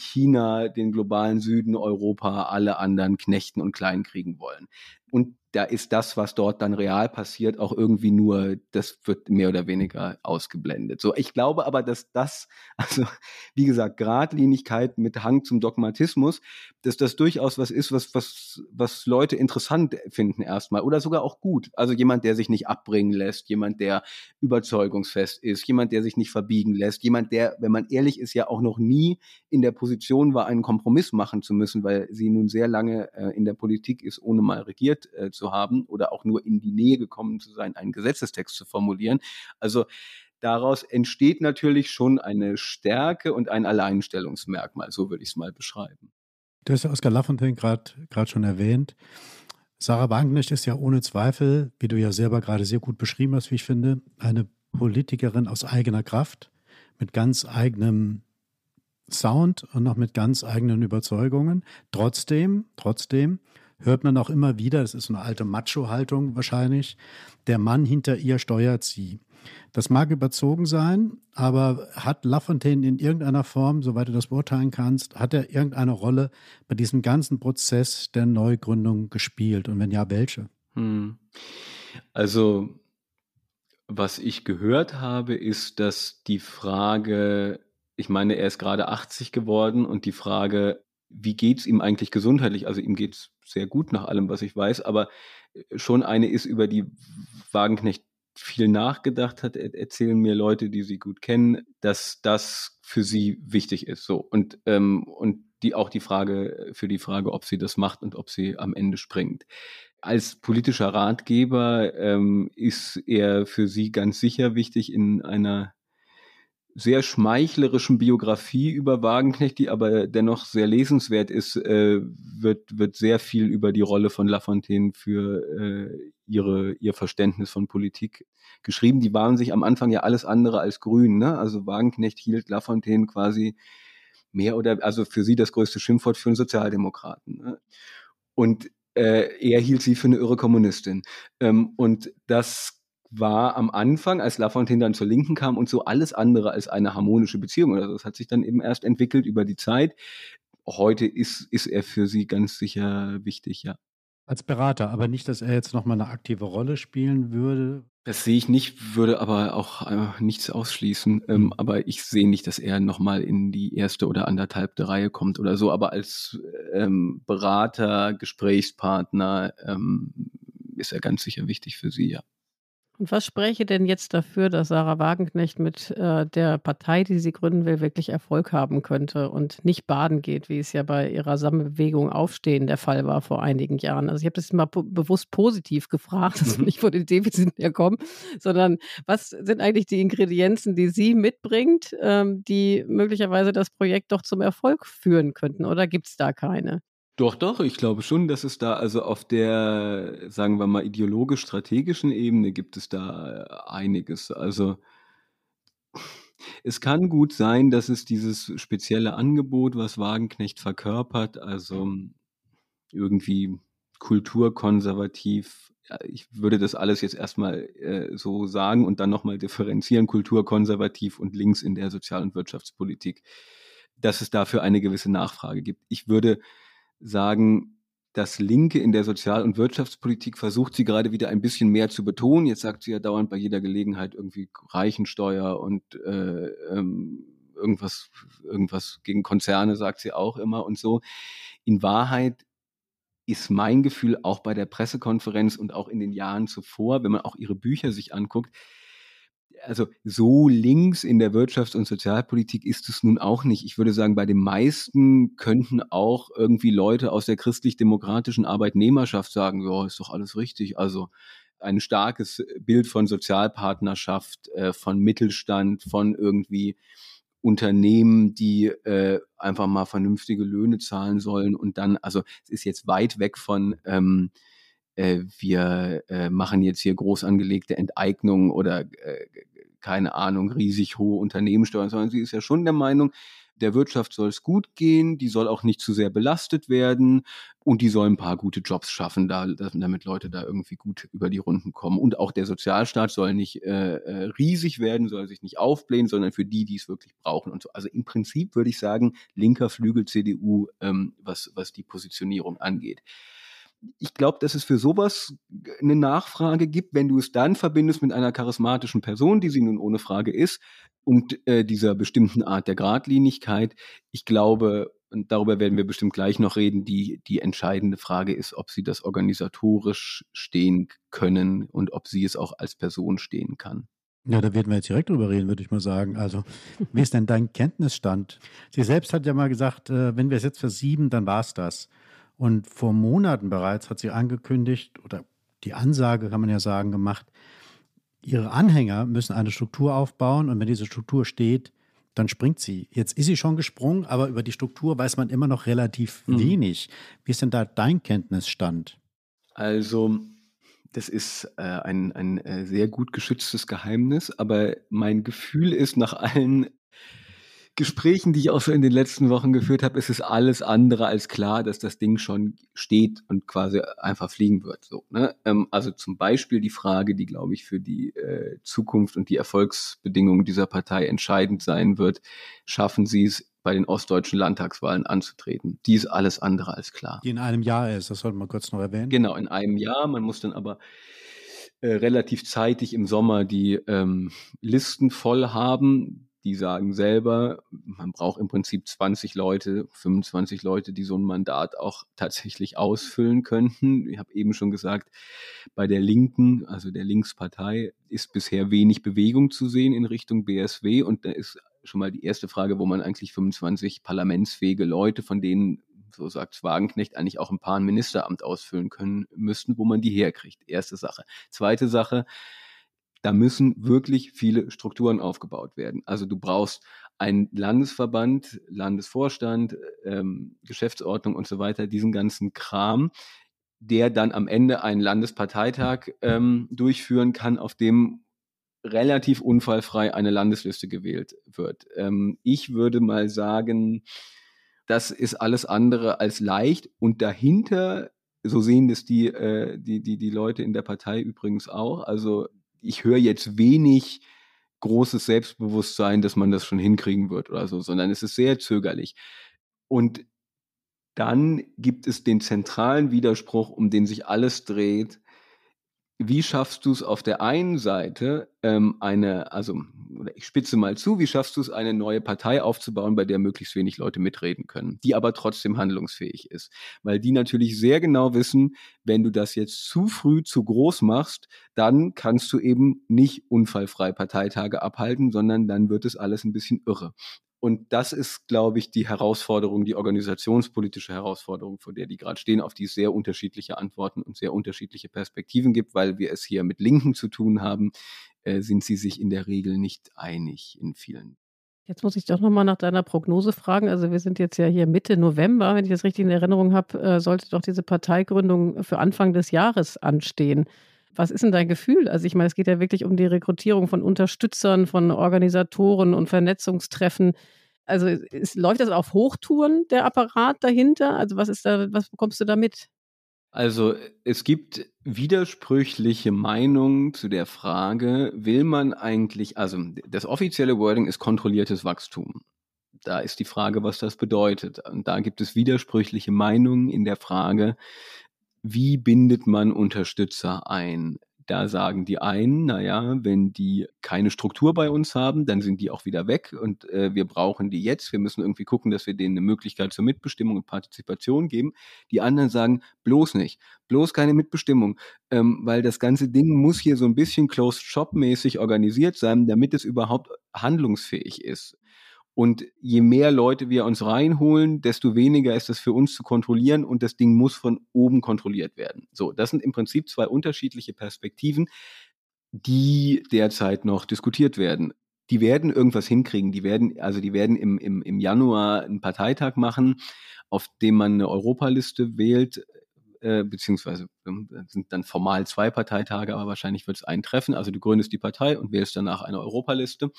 China, den globalen Süden, Europa, alle anderen knechten und kleinkriegen wollen. Und da ist das, was dort dann real passiert, auch irgendwie nur, das wird mehr oder weniger ausgeblendet. So, ich glaube aber, dass das, <laughs> also wie gesagt, Gradlinigkeit mit Hang zum Dogmatismus, dass das durchaus was ist, was, was, was Leute interessant finden erstmal oder sogar auch gut. Also jemand, der sich nicht abbringen lässt, jemand, der überzeugungsfest ist, jemand, der sich nicht verbiegen lässt, jemand, der, wenn man ehrlich ist, ja auch noch nie in der Position war, einen Kompromiss machen zu müssen, weil sie nun sehr lange äh, in der Politik ist, ohne mal regiert äh, zu haben oder auch nur in die Nähe gekommen zu sein, einen Gesetzestext zu formulieren. Also daraus entsteht natürlich schon eine Stärke und ein Alleinstellungsmerkmal, so würde ich es mal beschreiben. Du hast ja Oskar Lafontaine gerade schon erwähnt. Sarah Wagenknecht ist ja ohne Zweifel, wie du ja selber gerade sehr gut beschrieben hast, wie ich finde, eine Politikerin aus eigener Kraft, mit ganz eigenem Sound und noch mit ganz eigenen Überzeugungen. Trotzdem, trotzdem hört man auch immer wieder, das ist eine alte Macho-Haltung wahrscheinlich, der Mann hinter ihr steuert sie. Das mag überzogen sein, aber hat Lafontaine in irgendeiner Form, soweit du das beurteilen kannst, hat er irgendeine Rolle bei diesem ganzen Prozess der Neugründung gespielt? Und wenn ja, welche? Hm. Also, was ich gehört habe, ist, dass die Frage, ich meine, er ist gerade 80 geworden und die Frage, wie geht es ihm eigentlich gesundheitlich? Also ihm geht es sehr gut nach allem, was ich weiß, aber äh, schon eine ist, über die Wagenknecht viel nachgedacht hat, erzählen mir Leute, die sie gut kennen, dass das für sie wichtig ist. So und ähm, und die auch die Frage für die Frage, ob sie das macht und ob sie am Ende springt. Als politischer Ratgeber ähm, ist er für sie ganz sicher wichtig in einer sehr schmeichlerischen Biografie über Wagenknecht, die aber dennoch sehr lesenswert ist, äh, wird, wird sehr viel über die Rolle von Lafontaine für äh, ihre, ihr Verständnis von Politik geschrieben. Die waren sich am Anfang ja alles andere als grün. Ne? Also Wagenknecht hielt Lafontaine quasi mehr oder also für sie das größte Schimpfwort für einen Sozialdemokraten. Ne? Und äh, er hielt sie für eine irre Kommunistin. Ähm, und das war am Anfang, als Lafontaine dann zur Linken kam und so alles andere als eine harmonische Beziehung oder so. Das hat sich dann eben erst entwickelt über die Zeit. Heute ist, ist er für sie ganz sicher wichtig, ja. Als Berater, aber nicht, dass er jetzt nochmal eine aktive Rolle spielen würde. Das sehe ich nicht, würde aber auch äh, nichts ausschließen. Ähm, mhm. aber ich sehe nicht, dass er nochmal in die erste oder anderthalbte Reihe kommt oder so. Aber als ähm, Berater, Gesprächspartner ähm, ist er ganz sicher wichtig für sie, ja. Und was spräche denn jetzt dafür, dass Sarah Wagenknecht mit äh, der Partei, die sie gründen will, wirklich Erfolg haben könnte und nicht baden geht, wie es ja bei ihrer Sammelbewegung Aufstehen der Fall war vor einigen Jahren? Also ich habe das mal bewusst positiv gefragt, dass wir mhm. nicht von den Defiziten herkommen, sondern was sind eigentlich die Ingredienzen, die sie mitbringt, ähm, die möglicherweise das Projekt doch zum Erfolg führen könnten? Oder gibt es da keine? Doch, doch, ich glaube schon, dass es da, also auf der, sagen wir mal, ideologisch-strategischen Ebene gibt es da äh, einiges. Also es kann gut sein, dass es dieses spezielle Angebot, was Wagenknecht verkörpert, also irgendwie kulturkonservativ, ich würde das alles jetzt erstmal äh, so sagen und dann nochmal differenzieren, kulturkonservativ und links in der Sozial- und Wirtschaftspolitik, dass es dafür eine gewisse Nachfrage gibt. Ich würde sagen, das Linke in der Sozial- und Wirtschaftspolitik versucht sie gerade wieder ein bisschen mehr zu betonen. Jetzt sagt sie ja dauernd bei jeder Gelegenheit irgendwie Reichensteuer und äh, ähm, irgendwas, irgendwas gegen Konzerne sagt sie auch immer und so. In Wahrheit ist mein Gefühl auch bei der Pressekonferenz und auch in den Jahren zuvor, wenn man auch ihre Bücher sich anguckt, also so links in der Wirtschafts- und Sozialpolitik ist es nun auch nicht. Ich würde sagen, bei den meisten könnten auch irgendwie Leute aus der christlich-demokratischen Arbeitnehmerschaft sagen, ja, ist doch alles richtig. Also ein starkes Bild von Sozialpartnerschaft, äh, von Mittelstand, von irgendwie Unternehmen, die äh, einfach mal vernünftige Löhne zahlen sollen und dann, also es ist jetzt weit weg von ähm, äh, wir machen jetzt hier groß angelegte Enteignungen oder äh, keine Ahnung, riesig hohe Unternehmenssteuern, sondern sie ist ja schon der Meinung, der Wirtschaft soll es gut gehen, die soll auch nicht zu sehr belastet werden und die soll ein paar gute Jobs schaffen, da, damit Leute da irgendwie gut über die Runden kommen. Und auch der Sozialstaat soll nicht äh, äh, riesig werden, soll sich nicht aufblähen, sondern für die, die es wirklich brauchen und so. Also im Prinzip würde ich sagen, linker Flügel CDU, ähm, was, was die Positionierung angeht. Ich glaube, dass es für sowas eine Nachfrage gibt, wenn du es dann verbindest mit einer charismatischen Person, die sie nun ohne Frage ist, und äh, dieser bestimmten Art der Gradlinigkeit. Ich glaube, und darüber werden wir bestimmt gleich noch reden, die, die entscheidende Frage ist, ob sie das organisatorisch stehen können und ob sie es auch als Person stehen kann. Ja, da werden wir jetzt direkt drüber reden, würde ich mal sagen. Also, wie ist denn dein Kenntnisstand? Sie selbst hat ja mal gesagt, äh, wenn wir es jetzt versieben, dann war es das. Und vor Monaten bereits hat sie angekündigt, oder die Ansage kann man ja sagen, gemacht, ihre Anhänger müssen eine Struktur aufbauen und wenn diese Struktur steht, dann springt sie. Jetzt ist sie schon gesprungen, aber über die Struktur weiß man immer noch relativ mhm. wenig. Wie ist denn da dein Kenntnisstand? Also, das ist äh, ein, ein äh, sehr gut geschütztes Geheimnis, aber mein Gefühl ist nach allen Gesprächen, die ich auch so in den letzten Wochen geführt habe, ist es alles andere als klar, dass das Ding schon steht und quasi einfach fliegen wird. So, ne? Ähm, also zum Beispiel die Frage, die, glaube ich, für die äh, Zukunft und die Erfolgsbedingungen dieser Partei entscheidend sein wird, schaffen sie es, bei den ostdeutschen Landtagswahlen anzutreten. Die ist alles andere als klar. Die in einem Jahr ist, das sollte man kurz noch erwähnen. Genau, in einem Jahr. Man muss dann aber äh, relativ zeitig im Sommer die ähm, Listen voll haben die sagen selber, man braucht im Prinzip 20 Leute, 25 Leute, die so ein Mandat auch tatsächlich ausfüllen könnten. Ich habe eben schon gesagt, bei der Linken, also der Linkspartei, ist bisher wenig Bewegung zu sehen in Richtung BSW und da ist schon mal die erste Frage, wo man eigentlich 25 parlamentsfähige Leute, von denen so sagt Wagenknecht, eigentlich auch ein paar ein Ministeramt ausfüllen können müssten, wo man die herkriegt. Erste Sache. Zweite Sache, da müssen wirklich viele Strukturen aufgebaut werden. Also du brauchst einen Landesverband, Landesvorstand, ähm, Geschäftsordnung und so weiter, diesen ganzen Kram, der dann am Ende einen Landesparteitag ähm, durchführen kann, auf dem relativ unfallfrei eine Landesliste gewählt wird. Ähm, ich würde mal sagen, das ist alles andere als leicht und dahinter so sehen das die, äh, die, die, die Leute in der Partei übrigens auch. Also ich höre jetzt wenig großes Selbstbewusstsein, dass man das schon hinkriegen wird oder so, sondern es ist sehr zögerlich. Und dann gibt es den zentralen Widerspruch, um den sich alles dreht, wie schaffst du es auf der einen Seite, ähm, eine, also ich spitze mal zu, wie schaffst du es, eine neue Partei aufzubauen, bei der möglichst wenig Leute mitreden können, die aber trotzdem handlungsfähig ist? Weil die natürlich sehr genau wissen, wenn du das jetzt zu früh zu groß machst, dann kannst du eben nicht unfallfrei Parteitage abhalten, sondern dann wird es alles ein bisschen irre. Und das ist, glaube ich, die Herausforderung, die organisationspolitische Herausforderung, vor der die gerade stehen, auf die es sehr unterschiedliche Antworten und sehr unterschiedliche Perspektiven gibt, weil wir es hier mit Linken zu tun haben, äh, sind sie sich in der Regel nicht einig in vielen. Jetzt muss ich doch nochmal nach deiner Prognose fragen. Also wir sind jetzt ja hier Mitte November, wenn ich das richtig in Erinnerung habe, äh, sollte doch diese Parteigründung für Anfang des Jahres anstehen. Was ist denn dein Gefühl? Also ich meine, es geht ja wirklich um die Rekrutierung von Unterstützern, von Organisatoren und Vernetzungstreffen. Also ist, läuft das auf Hochtouren, der Apparat dahinter? Also was ist da, was bekommst du da mit? Also es gibt widersprüchliche Meinungen zu der Frage, will man eigentlich, also das offizielle Wording ist kontrolliertes Wachstum. Da ist die Frage, was das bedeutet. Und da gibt es widersprüchliche Meinungen in der Frage, wie bindet man Unterstützer ein? Da sagen die einen, naja, wenn die keine Struktur bei uns haben, dann sind die auch wieder weg und äh, wir brauchen die jetzt. Wir müssen irgendwie gucken, dass wir denen eine Möglichkeit zur Mitbestimmung und Partizipation geben. Die anderen sagen, bloß nicht, bloß keine Mitbestimmung, ähm, weil das ganze Ding muss hier so ein bisschen Closed-Shop-mäßig organisiert sein, damit es überhaupt handlungsfähig ist. Und je mehr Leute wir uns reinholen, desto weniger ist das für uns zu kontrollieren und das Ding muss von oben kontrolliert werden. So, das sind im Prinzip zwei unterschiedliche Perspektiven, die derzeit noch diskutiert werden. Die werden irgendwas hinkriegen. Die werden, also die werden im, im, im Januar einen Parteitag machen, auf dem man eine Europaliste wählt, äh, beziehungsweise ähm, sind dann formal zwei Parteitage, aber wahrscheinlich wird es einen treffen. Also du gründest die Partei und wählst danach eine Europaliste.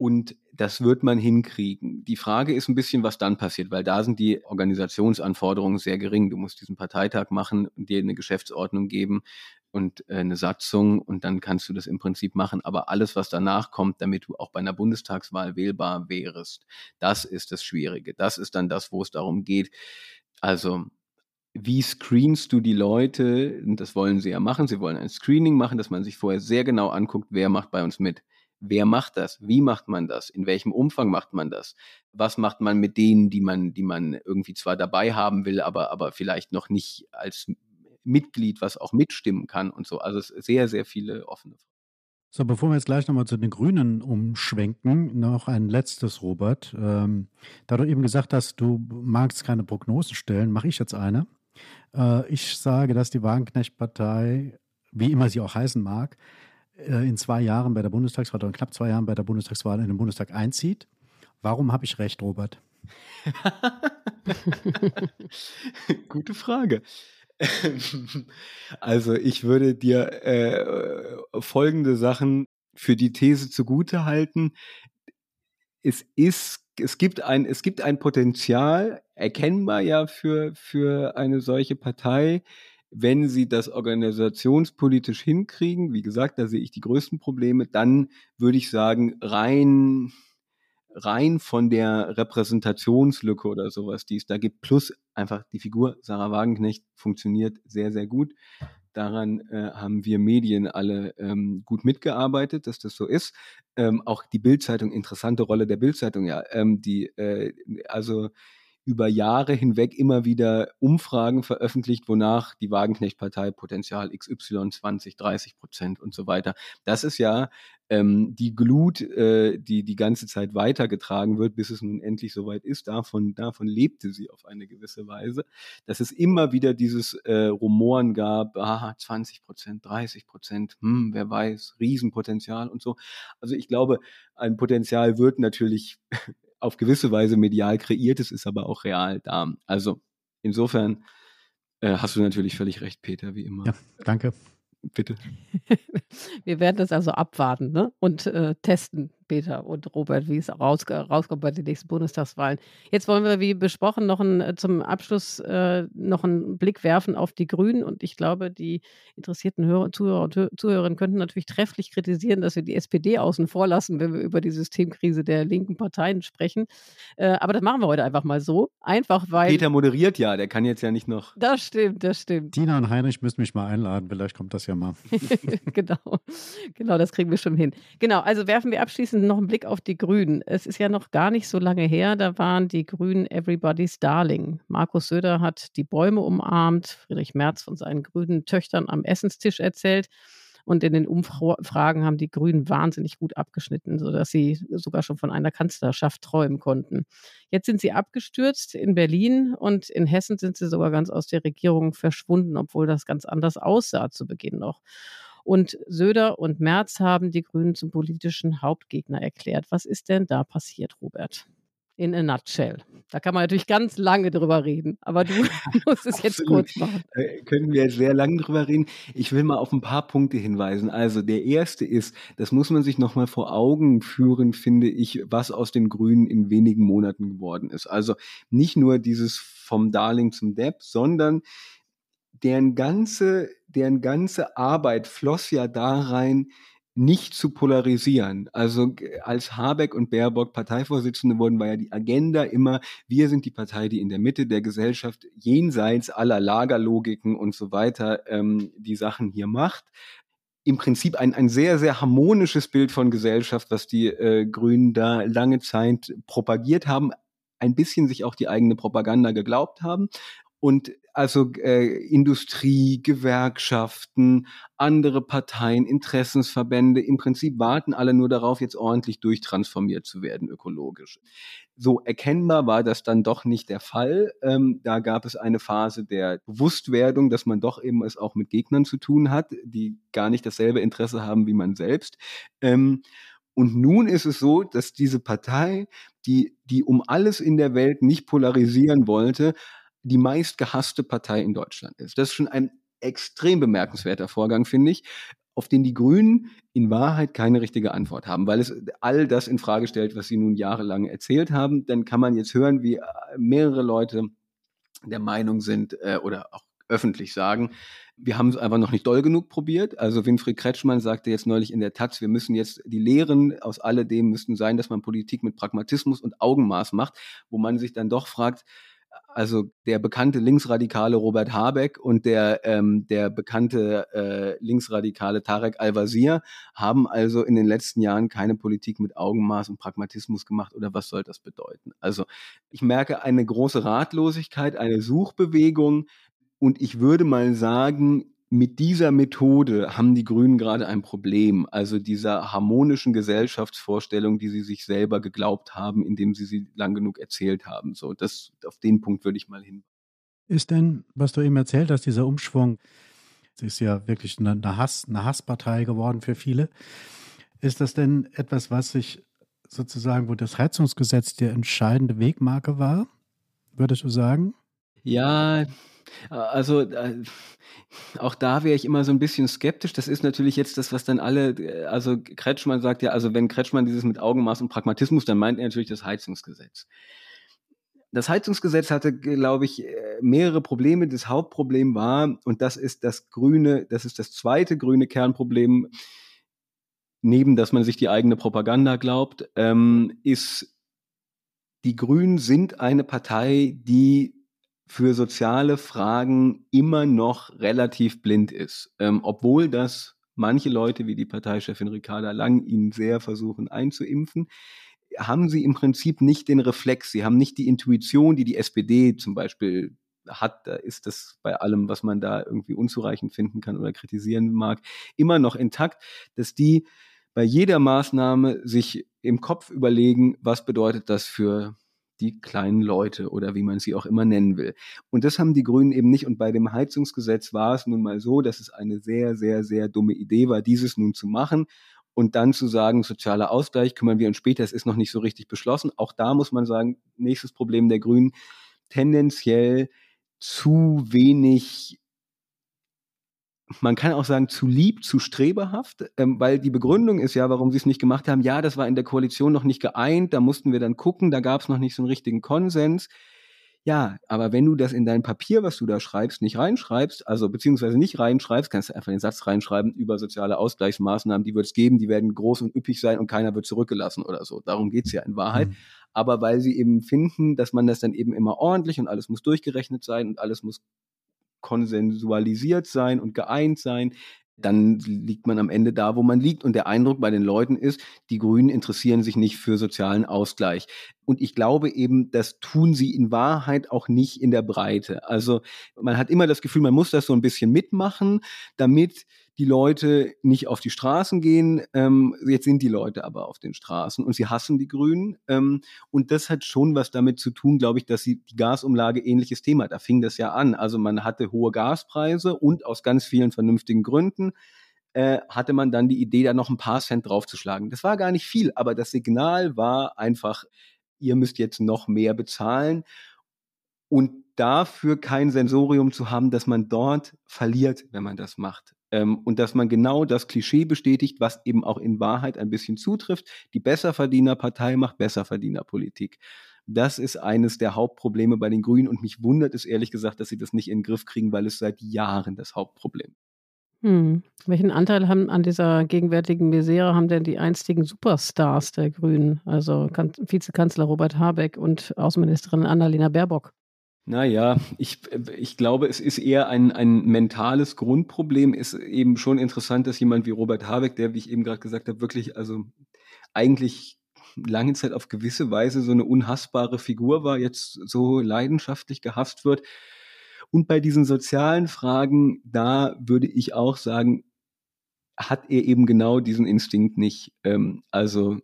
Und das wird man hinkriegen. Die Frage ist ein bisschen, was dann passiert, weil da sind die Organisationsanforderungen sehr gering. Du musst diesen Parteitag machen, dir eine Geschäftsordnung geben und äh, eine Satzung und dann kannst du das im Prinzip machen. Aber alles, was danach kommt, damit du auch bei einer Bundestagswahl wählbar wärst, das ist das Schwierige. Das ist dann das, wo es darum geht. Also wie screenst du die Leute? Das wollen sie ja machen. Sie wollen ein Screening machen, dass man sich vorher sehr genau anguckt, wer macht bei uns mit. Wer macht das? Wie macht man das? In welchem Umfang macht man das? Was macht man mit denen, die man, die man irgendwie zwar dabei haben will, aber, aber vielleicht noch nicht als Mitglied, was auch mitstimmen kann und so. Also es sehr, sehr viele offene Fragen. So, bevor wir jetzt gleich nochmal zu den Grünen umschwenken, noch ein letztes, Robert. Ähm, da du eben gesagt hast, du magst keine Prognosen stellen, mache ich jetzt eine. Äh, ich sage, dass die Wagenknecht-Partei, wie immer sie auch heißen mag, in zwei Jahren bei der Bundestagswahl oder in knapp zwei Jahren bei der Bundestagswahl in den Bundestag einzieht. Warum habe ich recht, Robert? <laughs> Gute Frage. <laughs> Also ich würde dir äh, folgende Sachen für die These zugute halten. Es ist, es gibt ein, es gibt ein Potenzial, erkennbar ja für, für eine solche Partei, wenn sie das organisationspolitisch hinkriegen. Wie gesagt, da sehe ich die größten Probleme. Dann würde ich sagen, rein rein von der Repräsentationslücke oder sowas, die es da gibt, plus einfach die Figur Sarah Wagenknecht funktioniert sehr, sehr gut. Daran äh, haben wir Medien alle ähm, gut mitgearbeitet, dass das so ist. Ähm, auch die Bildzeitung, interessante Rolle der Bildzeitung, ja. Ähm, die, äh, also über Jahre hinweg immer wieder Umfragen veröffentlicht, wonach die Wagenknecht-Partei Potenzial XY 20, 30 Prozent und so weiter. Das ist ja ähm, die Glut, äh, die die ganze Zeit weitergetragen wird, bis es nun endlich soweit ist. Davon, davon lebte sie auf eine gewisse Weise, dass es immer wieder dieses äh, Rumoren gab, aha, 20 Prozent, 30 Prozent, hm, wer weiß, Riesenpotenzial und so. Also ich glaube, ein Potenzial wird natürlich auf gewisse Weise medial kreiert, es ist aber auch real da. Also insofern äh, hast du natürlich völlig recht, Peter, wie immer. Ja, danke. Bitte. <laughs> Wir werden das also abwarten ne? und äh, testen, Peter und Robert, wie es raus, rauskommt bei den nächsten Bundestagswahlen. Jetzt wollen wir, wie besprochen, noch ein, äh, zum Abschluss äh, noch einen Blick werfen auf die Grünen. Und ich glaube, die interessierten Hörer, Zuhörer und Zuhörerinnen könnten natürlich trefflich kritisieren, dass wir die SPD außen vor lassen, wenn wir über die Systemkrise der linken Parteien sprechen. Äh, aber das machen wir heute einfach mal so. Einfach weil. Peter moderiert ja, der kann jetzt ja nicht noch. Das stimmt, das stimmt. Tina und Heinrich müssen mich mal einladen, vielleicht kommt das ja mal. <laughs> genau, genau, das kriegen wir schon hin. Genau, also werfen wir abschließend noch einen Blick auf die Grünen. Es ist ja noch gar nicht so lange her, da waren die Grünen Everybody's Darling. Markus Söder hat die Bäume umarmt, Friedrich Merz von seinen grünen Töchtern am Essenstisch erzählt. Und in den Umfragen haben die Grünen wahnsinnig gut abgeschnitten, sodass sie sogar schon von einer Kanzlerschaft träumen konnten. Jetzt sind sie abgestürzt in Berlin und in Hessen sind sie sogar ganz aus der Regierung verschwunden, obwohl das ganz anders aussah zu Beginn noch. Und Söder und Merz haben die Grünen zum politischen Hauptgegner erklärt. Was ist denn da passiert, Robert? in a nutshell. Da kann man natürlich ganz lange drüber reden, aber du <laughs> <laughs> musst es jetzt kurz machen. Äh, können wir sehr lange drüber reden. Ich will mal auf ein paar Punkte hinweisen. Also der erste ist, das muss man sich nochmal vor Augen führen, finde ich, was aus den Grünen in wenigen Monaten geworden ist. Also nicht nur dieses vom Darling zum Depp, sondern deren ganze, deren ganze Arbeit floss ja da rein, nicht zu polarisieren. Also als Habeck und Baerbock Parteivorsitzende wurden, war ja die Agenda immer, wir sind die Partei, die in der Mitte der Gesellschaft jenseits aller Lagerlogiken und so weiter ähm, die Sachen hier macht. Im Prinzip ein, ein sehr, sehr harmonisches Bild von Gesellschaft, was die äh, Grünen da lange Zeit propagiert haben, ein bisschen sich auch die eigene Propaganda geglaubt haben und also äh, Industrie, Gewerkschaften, andere Parteien, Interessensverbände, im Prinzip warten alle nur darauf, jetzt ordentlich durchtransformiert zu werden ökologisch. So erkennbar war das dann doch nicht der Fall. Ähm, da gab es eine Phase der Bewusstwerdung, dass man doch eben es auch mit Gegnern zu tun hat, die gar nicht dasselbe Interesse haben wie man selbst. Ähm, und nun ist es so, dass diese Partei, die, die um alles in der Welt nicht polarisieren wollte, die meist gehasste Partei in Deutschland ist. Das ist schon ein extrem bemerkenswerter Vorgang, finde ich, auf den die Grünen in Wahrheit keine richtige Antwort haben, weil es all das in Frage stellt, was sie nun jahrelang erzählt haben. Dann kann man jetzt hören, wie äh, mehrere Leute der Meinung sind äh, oder auch öffentlich sagen, wir haben es einfach noch nicht doll genug probiert. Also Winfried Kretschmann sagte jetzt neulich in der Taz, wir müssen jetzt die Lehren aus alledem müssten sein, dass man Politik mit Pragmatismus und Augenmaß macht, wo man sich dann doch fragt, also der bekannte linksradikale Robert Habeck und der, ähm, der bekannte äh, linksradikale Tarek Al-Wazir haben also in den letzten Jahren keine Politik mit Augenmaß und Pragmatismus gemacht oder was soll das bedeuten? Also ich merke eine große Ratlosigkeit, eine Suchbewegung und ich würde mal sagen, mit dieser Methode haben die Grünen gerade ein Problem, also dieser harmonischen Gesellschaftsvorstellung, die sie sich selber geglaubt haben, indem sie sie lang genug erzählt haben. So, das auf den Punkt würde ich mal hin. Ist denn, was du eben erzählt hast, dieser Umschwung, es ist ja wirklich eine, eine, Hass, eine Hasspartei geworden für viele. Ist das denn etwas, was sich sozusagen, wo das Heizungsgesetz der entscheidende Wegmarke war, würdest du sagen? Ja, also äh, auch da wäre ich immer so ein bisschen skeptisch. Das ist natürlich jetzt das, was dann alle, äh, also Kretschmann sagt ja, also wenn Kretschmann dieses mit Augenmaß und Pragmatismus, dann meint er natürlich das Heizungsgesetz. Das Heizungsgesetz hatte, glaube ich, äh, mehrere Probleme. Das Hauptproblem war, und das ist das grüne, das ist das zweite grüne Kernproblem, neben dass man sich die eigene Propaganda glaubt, ähm, ist, die Grünen sind eine Partei, die für soziale Fragen immer noch relativ blind ist, ähm, obwohl das manche Leute wie die Parteichefin Ricarda Lang ihnen sehr versuchen einzuimpfen, haben sie im Prinzip nicht den Reflex, sie haben nicht die Intuition, die die SPD zum Beispiel hat, da ist das bei allem, was man da irgendwie unzureichend finden kann oder kritisieren mag, immer noch intakt, dass die bei jeder Maßnahme sich im Kopf überlegen, was bedeutet das für die kleinen Leute oder wie man sie auch immer nennen will. Und das haben die Grünen eben nicht. Und bei dem Heizungsgesetz war es nun mal so, dass es eine sehr, sehr, sehr dumme Idee war, dieses nun zu machen und dann zu sagen, sozialer Ausgleich kümmern wir uns später, es ist noch nicht so richtig beschlossen. Auch da muss man sagen, nächstes Problem der Grünen, tendenziell zu wenig man kann auch sagen, zu lieb, zu streberhaft, ähm, weil die Begründung ist ja, warum sie es nicht gemacht haben, ja, das war in der Koalition noch nicht geeint, da mussten wir dann gucken, da gab es noch nicht so einen richtigen Konsens. Ja, aber wenn du das in dein Papier, was du da schreibst, nicht reinschreibst, also beziehungsweise nicht reinschreibst, kannst du einfach den Satz reinschreiben über soziale Ausgleichsmaßnahmen, die wird es geben, die werden groß und üppig sein und keiner wird zurückgelassen oder so. Darum geht's ja in Wahrheit. Mhm. Aber weil sie eben finden, dass man das dann eben immer ordentlich und alles muss durchgerechnet sein und alles muss konsensualisiert sein und geeint sein, dann liegt man am Ende da, wo man liegt. Und der Eindruck bei den Leuten ist, die Grünen interessieren sich nicht für sozialen Ausgleich. Und ich glaube eben, das tun sie in Wahrheit auch nicht in der Breite. Also man hat immer das Gefühl, man muss das so ein bisschen mitmachen, damit die Leute nicht auf die Straßen gehen. Ähm, jetzt sind die Leute aber auf den Straßen und sie hassen die Grünen. Ähm, und das hat schon was damit zu tun, glaube ich, dass sie die Gasumlage ähnliches Thema. Da fing das ja an. Also man hatte hohe Gaspreise und aus ganz vielen vernünftigen Gründen äh, hatte man dann die Idee, da noch ein paar Cent draufzuschlagen. Das war gar nicht viel, aber das Signal war einfach, ihr müsst jetzt noch mehr bezahlen. Und dafür kein Sensorium zu haben, dass man dort verliert, wenn man das macht. Ähm, und dass man genau das Klischee bestätigt, was eben auch in Wahrheit ein bisschen zutrifft. Die Besserverdienerpartei macht Besserverdienerpolitik. Das ist eines der Hauptprobleme bei den Grünen und mich wundert es ehrlich gesagt, dass sie das nicht in den Griff kriegen, weil es seit Jahren das Hauptproblem. Hm. Welchen Anteil haben an dieser gegenwärtigen Misere haben denn die einstigen Superstars der Grünen, also Vizekanzler Robert Habeck und Außenministerin Annalena Baerbock? Naja, ich, ich glaube, es ist eher ein, ein mentales Grundproblem. Ist eben schon interessant, dass jemand wie Robert Habeck, der, wie ich eben gerade gesagt habe, wirklich, also eigentlich lange Zeit auf gewisse Weise so eine unhassbare Figur war, jetzt so leidenschaftlich gehasst wird. Und bei diesen sozialen Fragen, da würde ich auch sagen, hat er eben genau diesen Instinkt nicht. Ähm, also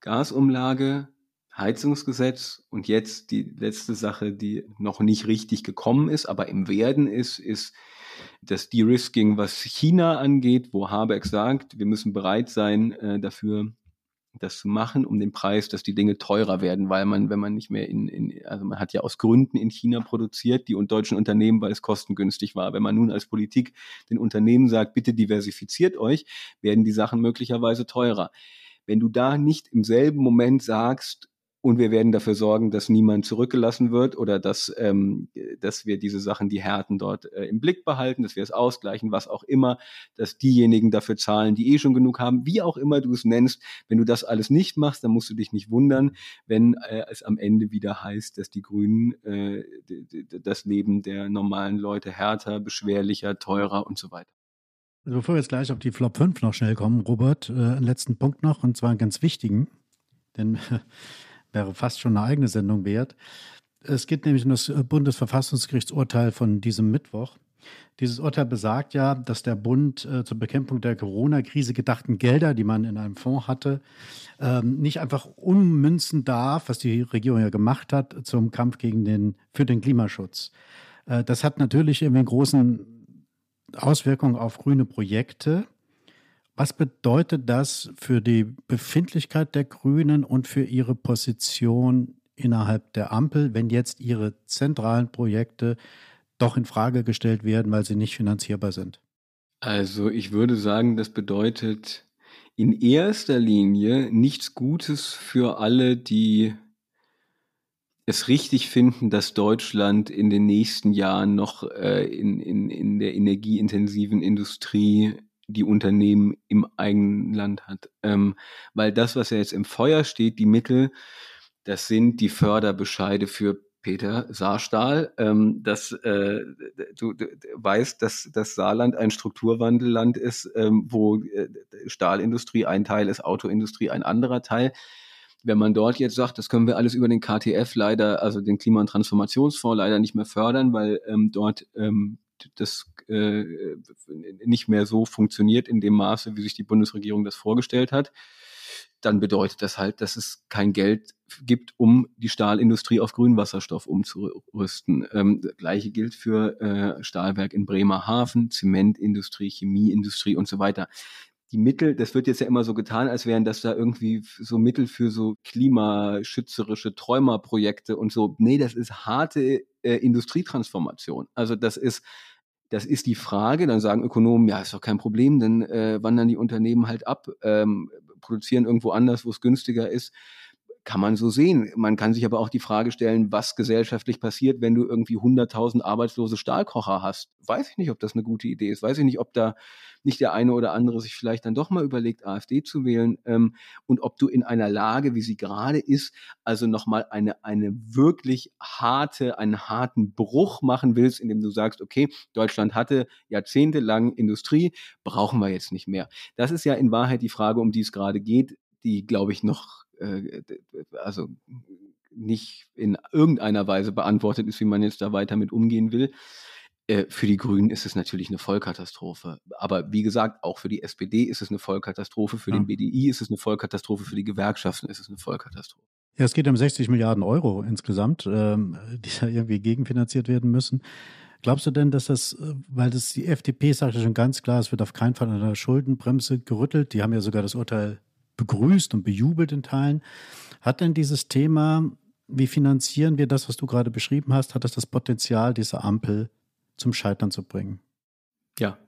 Gasumlage, Heizungsgesetz und jetzt die letzte Sache, die noch nicht richtig gekommen ist, aber im Werden ist, ist das De-Risking, was China angeht, wo Habeck sagt, wir müssen bereit sein, äh, dafür das zu machen, um den Preis, dass die Dinge teurer werden, weil man, wenn man nicht mehr in, in also man hat ja aus Gründen in China produziert, die deutschen Unternehmen, weil es kostengünstig war. Wenn man nun als Politik den Unternehmen sagt, bitte diversifiziert euch, werden die Sachen möglicherweise teurer. Wenn du da nicht im selben Moment sagst, und wir werden dafür sorgen, dass niemand zurückgelassen wird oder dass, ähm, dass wir diese Sachen, die Härten dort äh, im Blick behalten, dass wir es ausgleichen, was auch immer, dass diejenigen dafür zahlen, die eh schon genug haben, wie auch immer du es nennst. Wenn du das alles nicht machst, dann musst du dich nicht wundern, wenn äh, es am Ende wieder heißt, dass die Grünen äh, das Leben der normalen Leute härter, beschwerlicher, teurer und so weiter. Also bevor wir jetzt gleich auf die Flop 5 noch schnell kommen, Robert, äh, einen letzten Punkt noch, und zwar einen ganz wichtigen, denn <laughs> wäre fast schon eine eigene Sendung wert. Es geht nämlich um das Bundesverfassungsgerichtsurteil von diesem Mittwoch. Dieses Urteil besagt ja, dass der Bund äh, zur Bekämpfung der Corona-Krise gedachten Gelder, die man in einem Fonds hatte, ähm, nicht einfach ummünzen darf, was die Regierung ja gemacht hat, zum Kampf gegen den, für den Klimaschutz. Äh, das hat natürlich irgendwie großen Auswirkungen auf grüne Projekte. Was bedeutet das für die Befindlichkeit der Grünen und für ihre Position innerhalb der Ampel, wenn jetzt ihre zentralen Projekte doch in Frage gestellt werden, weil sie nicht finanzierbar sind? Also ich würde sagen, das bedeutet in erster Linie nichts Gutes für alle, die es richtig finden, dass Deutschland in den nächsten Jahren noch äh, in, in, in der energieintensiven Industrie die Unternehmen im eigenen Land hat. Ähm, weil das, was ja jetzt im Feuer steht, die Mittel, das sind die Förderbescheide für Peter Saarstahl, ähm, dass äh, du, du weißt, dass das Saarland ein Strukturwandelland ist, ähm, wo äh, Stahlindustrie ein Teil ist, Autoindustrie ein anderer Teil. Wenn man dort jetzt sagt, das können wir alles über den KTF leider, also den Klima- und Transformationsfonds leider nicht mehr fördern, weil ähm, dort ähm, das äh, nicht mehr so funktioniert in dem Maße, wie sich die Bundesregierung das vorgestellt hat, dann bedeutet das halt, dass es kein Geld gibt, um die Stahlindustrie auf Grünwasserstoff umzurüsten. Ähm, das Gleiche gilt für äh, Stahlwerk in Bremerhaven, Zementindustrie, Chemieindustrie und so weiter die Mittel, das wird jetzt ja immer so getan, als wären das da irgendwie so Mittel für so klimaschützerische Träumerprojekte und so. Nee, das ist harte äh, Industrietransformation. Also das ist, das ist die Frage, dann sagen Ökonomen, ja, ist doch kein Problem, dann äh, wandern die Unternehmen halt ab, ähm, produzieren irgendwo anders, wo es günstiger ist kann man so sehen. Man kann sich aber auch die Frage stellen, was gesellschaftlich passiert, wenn du irgendwie 100.000 arbeitslose Stahlkocher hast. Weiß ich nicht, ob das eine gute Idee ist. Weiß ich nicht, ob da nicht der eine oder andere sich vielleicht dann doch mal überlegt, AfD zu wählen ähm, und ob du in einer Lage, wie sie gerade ist, also nochmal eine, eine wirklich harte, einen harten Bruch machen willst, indem du sagst, okay, Deutschland hatte jahrzehntelang Industrie, brauchen wir jetzt nicht mehr. Das ist ja in Wahrheit die Frage, um die es gerade geht, die, glaube ich, noch äh, also nicht in irgendeiner Weise beantwortet ist, wie man jetzt da weiter mit umgehen will. Äh, für die Grünen ist es natürlich eine Vollkatastrophe. Aber wie gesagt, auch für die SPD ist es eine Vollkatastrophe, für ja. den BDI ist es eine Vollkatastrophe, für die Gewerkschaften ist es eine Vollkatastrophe. Ja, es geht um 60 Milliarden Euro insgesamt, ähm, <laughs> die da irgendwie gegenfinanziert werden müssen. Glaubst du denn, dass das, äh, weil das die FDP sagt ja schon ganz klar, es wird auf keinen Fall an der Schuldenbremse gerüttelt. Die haben ja sogar das Urteil begrüßt und bejubelt in Teilen. Hat denn dieses Thema, wie finanzieren wir das, was du gerade beschrieben hast, hat das das Potenzial, diese Ampel zum Scheitern zu bringen? Ja,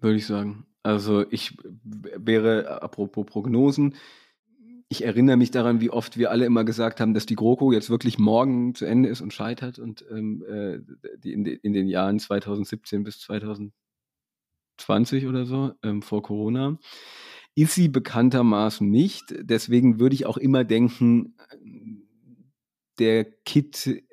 würde ich sagen. Also ich wäre, apropos Prognosen, ich erinnere mich daran, wie oft wir alle immer gesagt haben, dass die GroKo jetzt wirklich morgen zu Ende ist und scheitert und ähm, äh, die in, in, den Jahren 2017 bis 2020 oder so ähm, vor Corona ist sie bekanntermaßen nicht. Deswegen würde ich auch immer denken, der Kit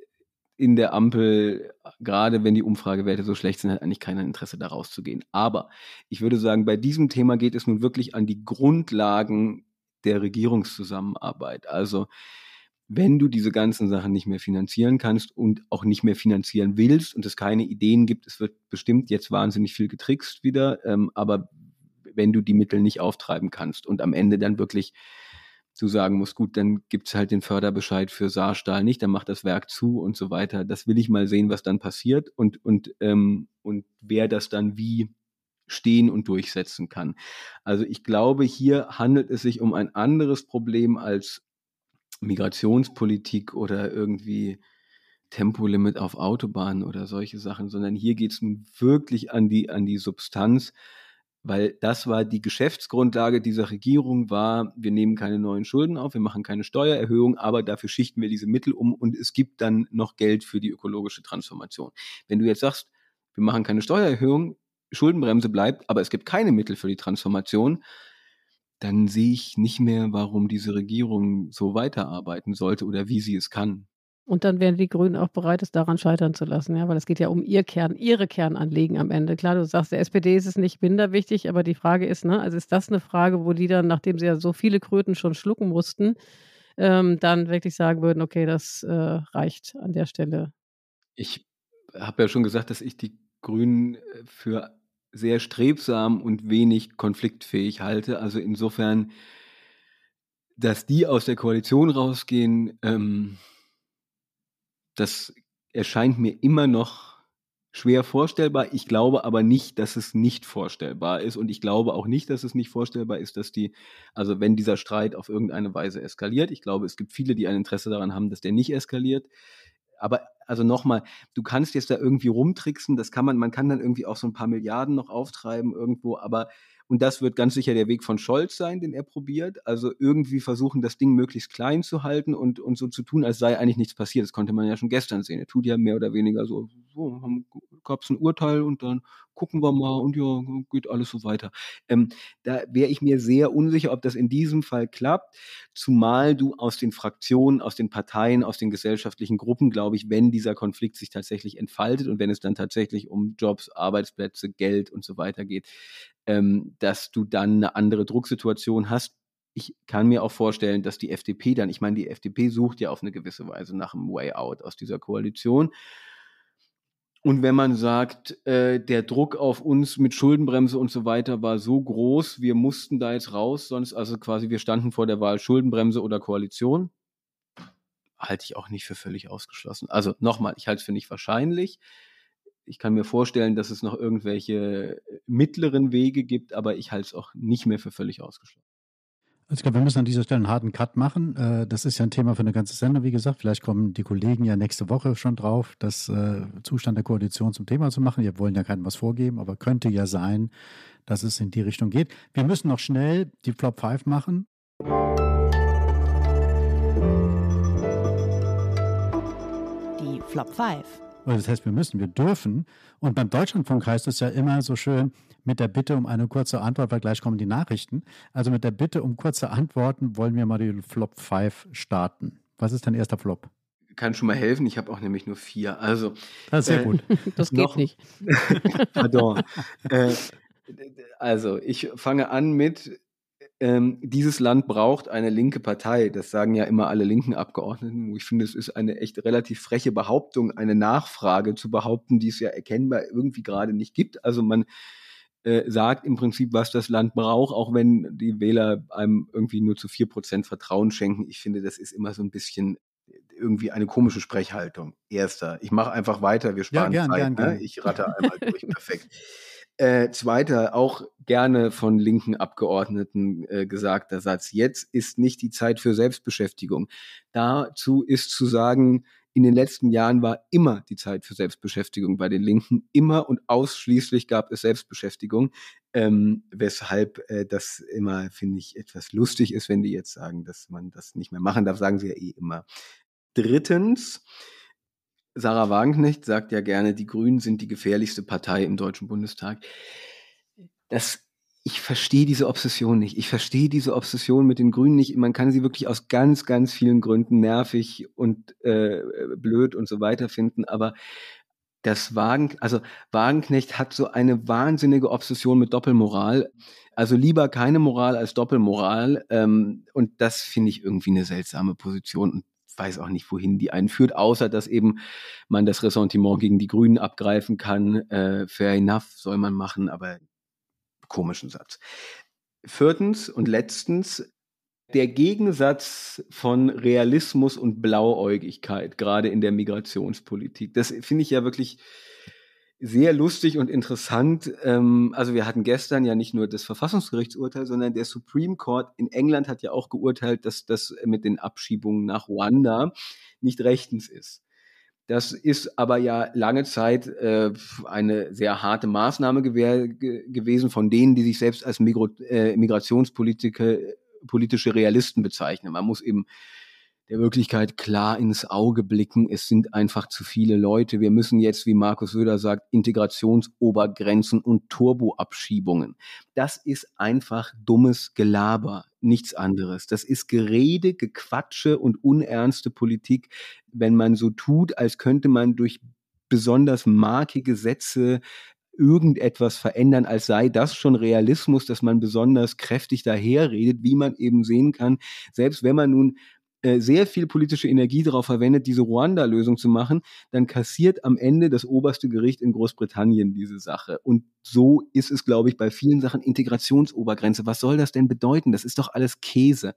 in der Ampel, gerade wenn die Umfragewerte so schlecht sind, hat eigentlich keiner Interesse, da rauszugehen. Aber ich würde sagen, bei diesem Thema geht es nun wirklich an die Grundlagen der Regierungszusammenarbeit. Also wenn du diese ganzen Sachen nicht mehr finanzieren kannst und auch nicht mehr finanzieren willst und es keine Ideen gibt, es wird bestimmt jetzt wahnsinnig viel getrickst wieder, ähm, aber wenn du die Mittel nicht auftreiben kannst und am Ende dann wirklich du sagen musst, gut, dann gibt es halt den Förderbescheid für Saarstahl nicht, dann macht das Werk zu und so weiter. Das will ich mal sehen, was dann passiert und, und, ähm, und wer das dann wie stehen und durchsetzen kann. Also ich glaube, hier handelt es sich um ein anderes Problem als Migrationspolitik oder irgendwie Tempolimit auf Autobahnen oder solche Sachen, sondern hier geht es nun wirklich an die, an die Substanz weil das war die Geschäftsgrundlage dieser Regierung war, wir nehmen keine neuen Schulden auf, wir machen keine Steuererhöhung, aber dafür schichten wir diese Mittel um und es gibt dann noch Geld für die ökologische Transformation. Wenn du jetzt sagst, wir machen keine Steuererhöhung, Schuldenbremse bleibt, aber es gibt keine Mittel für die Transformation, dann sehe ich nicht mehr, warum diese Regierung so weiterarbeiten sollte oder wie sie es kann. Und dann wären die Grünen auch bereit, es daran scheitern zu lassen, ja, weil es geht ja um ihr Kern, ihre Kernanliegen am Ende. Klar, du sagst, der SPD ist es nicht minder wichtig, aber die Frage ist, ne, also ist das eine Frage, wo die dann, nachdem sie ja so viele Kröten schon schlucken mussten, ähm, dann wirklich sagen würden, okay, das äh, reicht an der Stelle. Ich habe ja schon gesagt, dass ich die Grünen äh, für sehr strebsam und wenig konfliktfähig halte. Also insofern, dass die aus der Koalition rausgehen, ähm, das erscheint mir immer noch schwer vorstellbar. Ich glaube aber nicht, dass es nicht vorstellbar ist. Und ich glaube auch nicht, dass es nicht vorstellbar ist, dass die, also wenn dieser Streit auf irgendeine Weise eskaliert, ich glaube, es gibt viele, die ein Interesse daran haben, dass der nicht eskaliert. Aber also nochmal, du kannst jetzt da irgendwie rumtricksen, das kann man, man kann dann irgendwie auch so ein paar Milliarden noch auftreiben irgendwo, aber und das wird ganz sicher der Weg von Scholz sein, den er probiert. Also irgendwie versuchen, das Ding möglichst klein zu halten und, und so zu tun, als sei eigentlich nichts passiert. Das konnte man ja schon gestern sehen. Er tut ja mehr oder weniger so, so gab es ein Urteil und dann gucken wir mal und ja, geht alles so weiter. Ähm, da wäre ich mir sehr unsicher, ob das in diesem Fall klappt, zumal du aus den Fraktionen, aus den Parteien, aus den gesellschaftlichen Gruppen, glaube ich, wenn dieser Konflikt sich tatsächlich entfaltet und wenn es dann tatsächlich um Jobs, Arbeitsplätze, Geld und so weiter geht, ähm, dass du dann eine andere Drucksituation hast. Ich kann mir auch vorstellen, dass die FDP dann, ich meine, die FDP sucht ja auf eine gewisse Weise nach einem Way out aus dieser Koalition. Und wenn man sagt, äh, der Druck auf uns mit Schuldenbremse und so weiter war so groß, wir mussten da jetzt raus, sonst also quasi wir standen vor der Wahl Schuldenbremse oder Koalition, halte ich auch nicht für völlig ausgeschlossen. Also nochmal, ich halte es für nicht wahrscheinlich. Ich kann mir vorstellen, dass es noch irgendwelche äh, mittleren Wege gibt, aber ich halte es auch nicht mehr für völlig ausgeschlossen. Also ich glaube, wir müssen an dieser Stelle einen harten Cut machen. Äh, das ist ja ein Thema für eine ganze Sendung, wie gesagt. Vielleicht kommen die Kollegen ja nächste Woche schon drauf, das äh, Zustand der Koalition zum Thema zu machen. Wir wollen ja keinem was vorgeben, aber könnte ja sein, dass es in die Richtung geht. Wir müssen noch schnell die Flop 5 machen. Die Flop 5. Das heißt, wir müssen, wir dürfen. Und beim Deutschlandfunk heißt es ja immer so schön mit der Bitte um eine kurze Antwort, weil gleich kommen die Nachrichten. Also mit der Bitte um kurze Antworten wollen wir mal die Flop 5 starten. Was ist dein erster Flop? Kann schon mal helfen. Ich habe auch nämlich nur vier. Also, das ist sehr äh, gut. <laughs> Das geht noch, nicht. <laughs> Pardon. äh, also, ich fange an mit ähm, dieses Land braucht eine linke Partei. Das sagen ja immer alle linken Abgeordneten. Ich finde, es ist eine echt relativ freche Behauptung, eine Nachfrage zu behaupten, die es ja erkennbar irgendwie gerade nicht gibt. Also man äh, sagt im Prinzip, was das Land braucht, auch wenn die Wähler einem irgendwie nur zu vier Prozent Vertrauen schenken. Ich finde, das ist immer so ein bisschen irgendwie eine komische Sprechhaltung. Erster. Ich mache einfach weiter, wir sparen ja, gern, Zeit. Gern, ne? gern. Ich ratte einmal durch. Perfekt. <laughs> Äh, zweiter, auch gerne von linken Abgeordneten äh, gesagter Satz. Jetzt ist nicht die Zeit für Selbstbeschäftigung. Dazu ist zu sagen, in den letzten Jahren war immer die Zeit für Selbstbeschäftigung bei den Linken. Immer und ausschließlich gab es Selbstbeschäftigung. Ähm, weshalb äh, das immer, finde ich, etwas lustig ist, wenn die jetzt sagen, dass man das nicht mehr machen darf, sagen sie ja eh immer. Drittens, Sarah Wagenknecht sagt ja gerne, die Grünen sind die gefährlichste Partei im Deutschen Bundestag. Das, ich verstehe diese Obsession nicht. Ich verstehe diese Obsession mit den Grünen nicht. Man kann sie wirklich aus ganz, ganz vielen Gründen nervig und äh, blöd und so weiter finden. Aber das Wagen, also Wagenknecht hat so eine wahnsinnige Obsession mit Doppelmoral. Also lieber keine Moral als Doppelmoral. Ähm, und das finde ich irgendwie eine seltsame Position. Und weiß auch nicht, wohin die einführt, außer dass eben man das Ressentiment gegen die Grünen abgreifen kann. Äh, fair enough soll man machen, aber komischen Satz. Viertens und letztens der Gegensatz von Realismus und Blauäugigkeit, gerade in der Migrationspolitik. Das finde ich ja wirklich sehr lustig und interessant. Ähm, also wir hatten gestern ja nicht nur das Verfassungsgerichtsurteil, sondern der Supreme Court in England hat ja auch geurteilt, dass das mit den Abschiebungen nach Ruanda nicht rechtens ist. Das ist aber ja lange Zeit äh, eine sehr harte Maßnahme gew gewesen von denen, die sich selbst als Migro äh, Migrationspolitiker politische Realisten bezeichnen. Man muss eben der Wirklichkeit klar ins Auge blicken. Es sind einfach zu viele Leute. Wir müssen jetzt, wie Markus Söder sagt, Integrationsobergrenzen und Turboabschiebungen. Das ist einfach dummes Gelaber, nichts anderes. Das ist Gerede, Gequatsche und unernste Politik, wenn man so tut, als könnte man durch besonders markige Sätze irgendetwas verändern, als sei das schon Realismus, dass man besonders kräftig daherredet, wie man eben sehen kann, selbst wenn man nun sehr viel politische Energie darauf verwendet, diese Ruanda-Lösung zu machen, dann kassiert am Ende das oberste Gericht in Großbritannien diese Sache. Und so ist es, glaube ich, bei vielen Sachen Integrationsobergrenze. Was soll das denn bedeuten? Das ist doch alles Käse.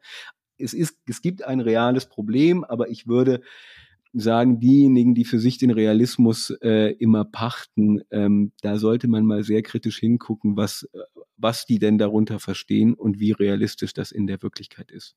Es, ist, es gibt ein reales Problem, aber ich würde sagen, diejenigen, die für sich den Realismus äh, immer pachten, ähm, da sollte man mal sehr kritisch hingucken, was, äh, was die denn darunter verstehen und wie realistisch das in der Wirklichkeit ist.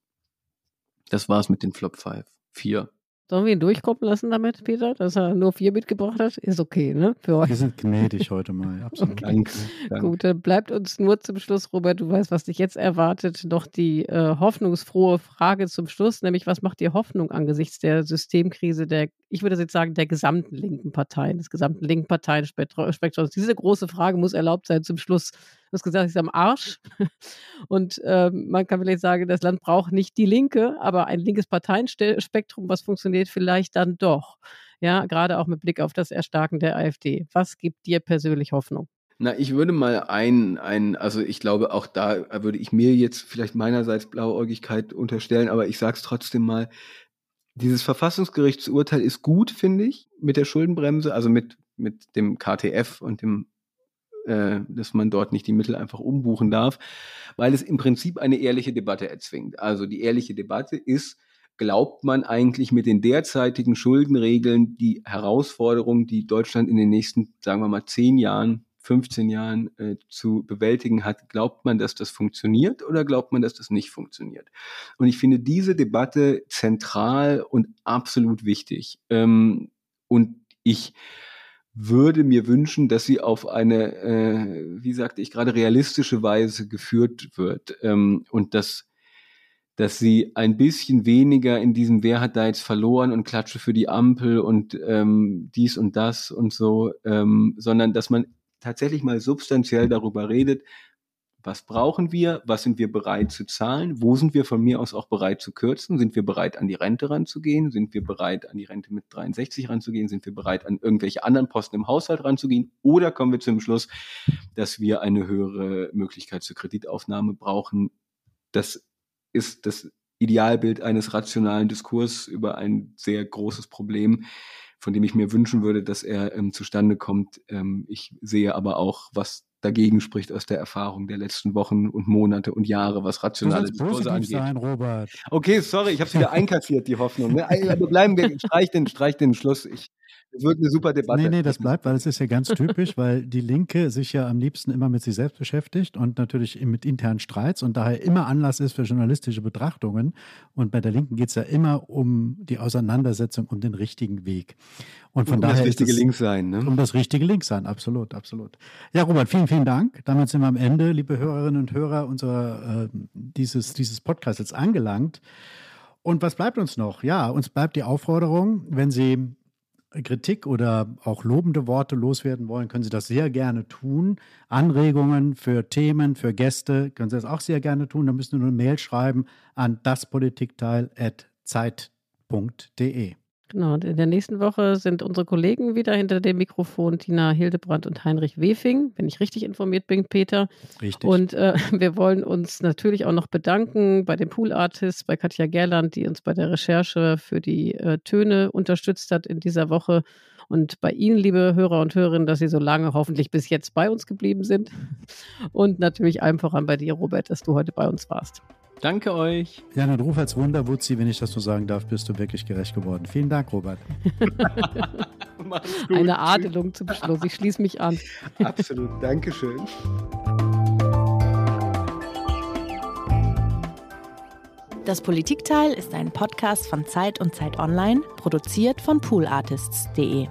Das war's mit den Flop 5. Vier. Sollen wir ihn durchkommen lassen damit, Peter, dass er nur vier mitgebracht hat? Ist okay, ne? Für euch. Wir sind gnädig heute mal, <laughs> absolut. Okay. Danke, danke, Gut, dann bleibt uns nur zum Schluss, Robert, du weißt, was dich jetzt erwartet, noch die äh, hoffnungsfrohe Frage zum Schluss, nämlich was macht dir Hoffnung angesichts der Systemkrise der, ich würde jetzt sagen, der gesamten linken Parteien, des gesamten linken Parteienspektrums? Diese große Frage muss erlaubt sein zum Schluss hast gesagt, ist am Arsch. <laughs> Und äh, man kann vielleicht sagen, das Land braucht nicht die Linke, aber ein linkes Parteienspektrum, was funktioniert vielleicht dann doch. Ja, gerade auch mit Blick auf das Erstarken der AfD. Was gibt dir persönlich Hoffnung? Na, ich würde mal ein, ein, also ich glaube, auch da würde ich mir jetzt vielleicht meinerseits Blauäugigkeit unterstellen, aber ich sage es trotzdem mal, dieses Verfassungsgerichtsurteil ist gut, finde ich, mit der Schuldenbremse, also mit, mit dem KTF und dem äh, dass man dort nicht die Mittel einfach umbuchen darf, weil es im Prinzip eine ehrliche Debatte erzwingt. Also die ehrliche Debatte ist, glaubt man eigentlich mit den derzeitigen Schuldenregeln die Herausforderung, die Deutschland in den nächsten, sagen wir mal, zehn Jahren, 15 Jahren äh, zu bewältigen hat, glaubt man, dass das funktioniert oder glaubt man, dass das nicht funktioniert? Und ich finde diese Debatte zentral und absolut wichtig. Ähm, und ich würde mir wünschen, dass sie auf eine, äh, wie sagte ich gerade, realistische Weise geführt wird ähm, und dass, dass sie ein bisschen weniger in diesem Wer hat da jetzt verloren und klatsche für die Ampel und ähm, dies und das und so, ähm, sondern dass man tatsächlich mal substanziell darüber redet, was brauchen wir? Was sind wir bereit zu zahlen? Wo sind wir von mir aus auch bereit zu kürzen? Sind wir bereit, an die Rente ranzugehen? Sind wir bereit, an die Rente mit 63 ranzugehen? Sind wir bereit, an irgendwelche anderen Posten im Haushalt ranzugehen? Oder kommen wir zum Schluss, dass wir eine höhere Möglichkeit zur Kreditaufnahme brauchen? Das ist das Idealbild eines rationalen Diskurs über ein sehr großes Problem, von dem ich mir wünschen würde, dass er ähm, zustande kommt. Ähm, ich sehe aber auch, was dagegen spricht aus der Erfahrung der letzten Wochen und Monate und Jahre, was rationale Diskurse angeht. Sein, Robert. Okay, sorry, ich habe es wieder einkassiert, die Hoffnung. Ne? Also bleiben wir, streich den, streich den Schluss. Ich, es wird eine super Debatte. Nee, nee, das bleibt, weil es ist ja ganz typisch, weil die Linke sich ja am liebsten immer mit sich selbst beschäftigt und natürlich mit internen Streits und daher immer Anlass ist für journalistische Betrachtungen. Und bei der Linken geht es ja immer um die Auseinandersetzung um den richtigen Weg. Und von um daher das richtige es, Link sein, ne? Um das richtige Link sein, absolut, absolut. Ja, Robert, vielen, vielen Dank. Damit sind wir am Ende, liebe Hörerinnen und Hörer, unserer, äh, dieses, dieses Podcasts jetzt angelangt. Und was bleibt uns noch? Ja, uns bleibt die Aufforderung, wenn Sie Kritik oder auch lobende Worte loswerden wollen, können Sie das sehr gerne tun. Anregungen für Themen, für Gäste können Sie das auch sehr gerne tun. Da müssen Sie nur eine Mail schreiben an daspolitikteil.zeit.de. Genau, und in der nächsten Woche sind unsere Kollegen wieder hinter dem Mikrofon, Tina Hildebrand und Heinrich Wefing, wenn ich richtig informiert bin, Peter. Richtig. Und äh, <laughs> wir wollen uns natürlich auch noch bedanken bei den Pool Artists, bei Katja Gerland, die uns bei der Recherche für die äh, Töne unterstützt hat in dieser Woche. Und bei Ihnen, liebe Hörer und Hörerinnen, dass Sie so lange hoffentlich bis jetzt bei uns geblieben sind. Und natürlich allen voran bei dir, Robert, dass du heute bei uns warst. Danke euch. Ja, dann ruf als Wunderwutzi, wenn ich das so sagen darf, bist du wirklich gerecht geworden. Vielen Dank, Robert. <laughs> Eine Adelung zum Schluss. Ich schließe mich an. <laughs> Absolut. Dankeschön. Das Politikteil ist ein Podcast von Zeit und Zeit Online, produziert von poolartists.de.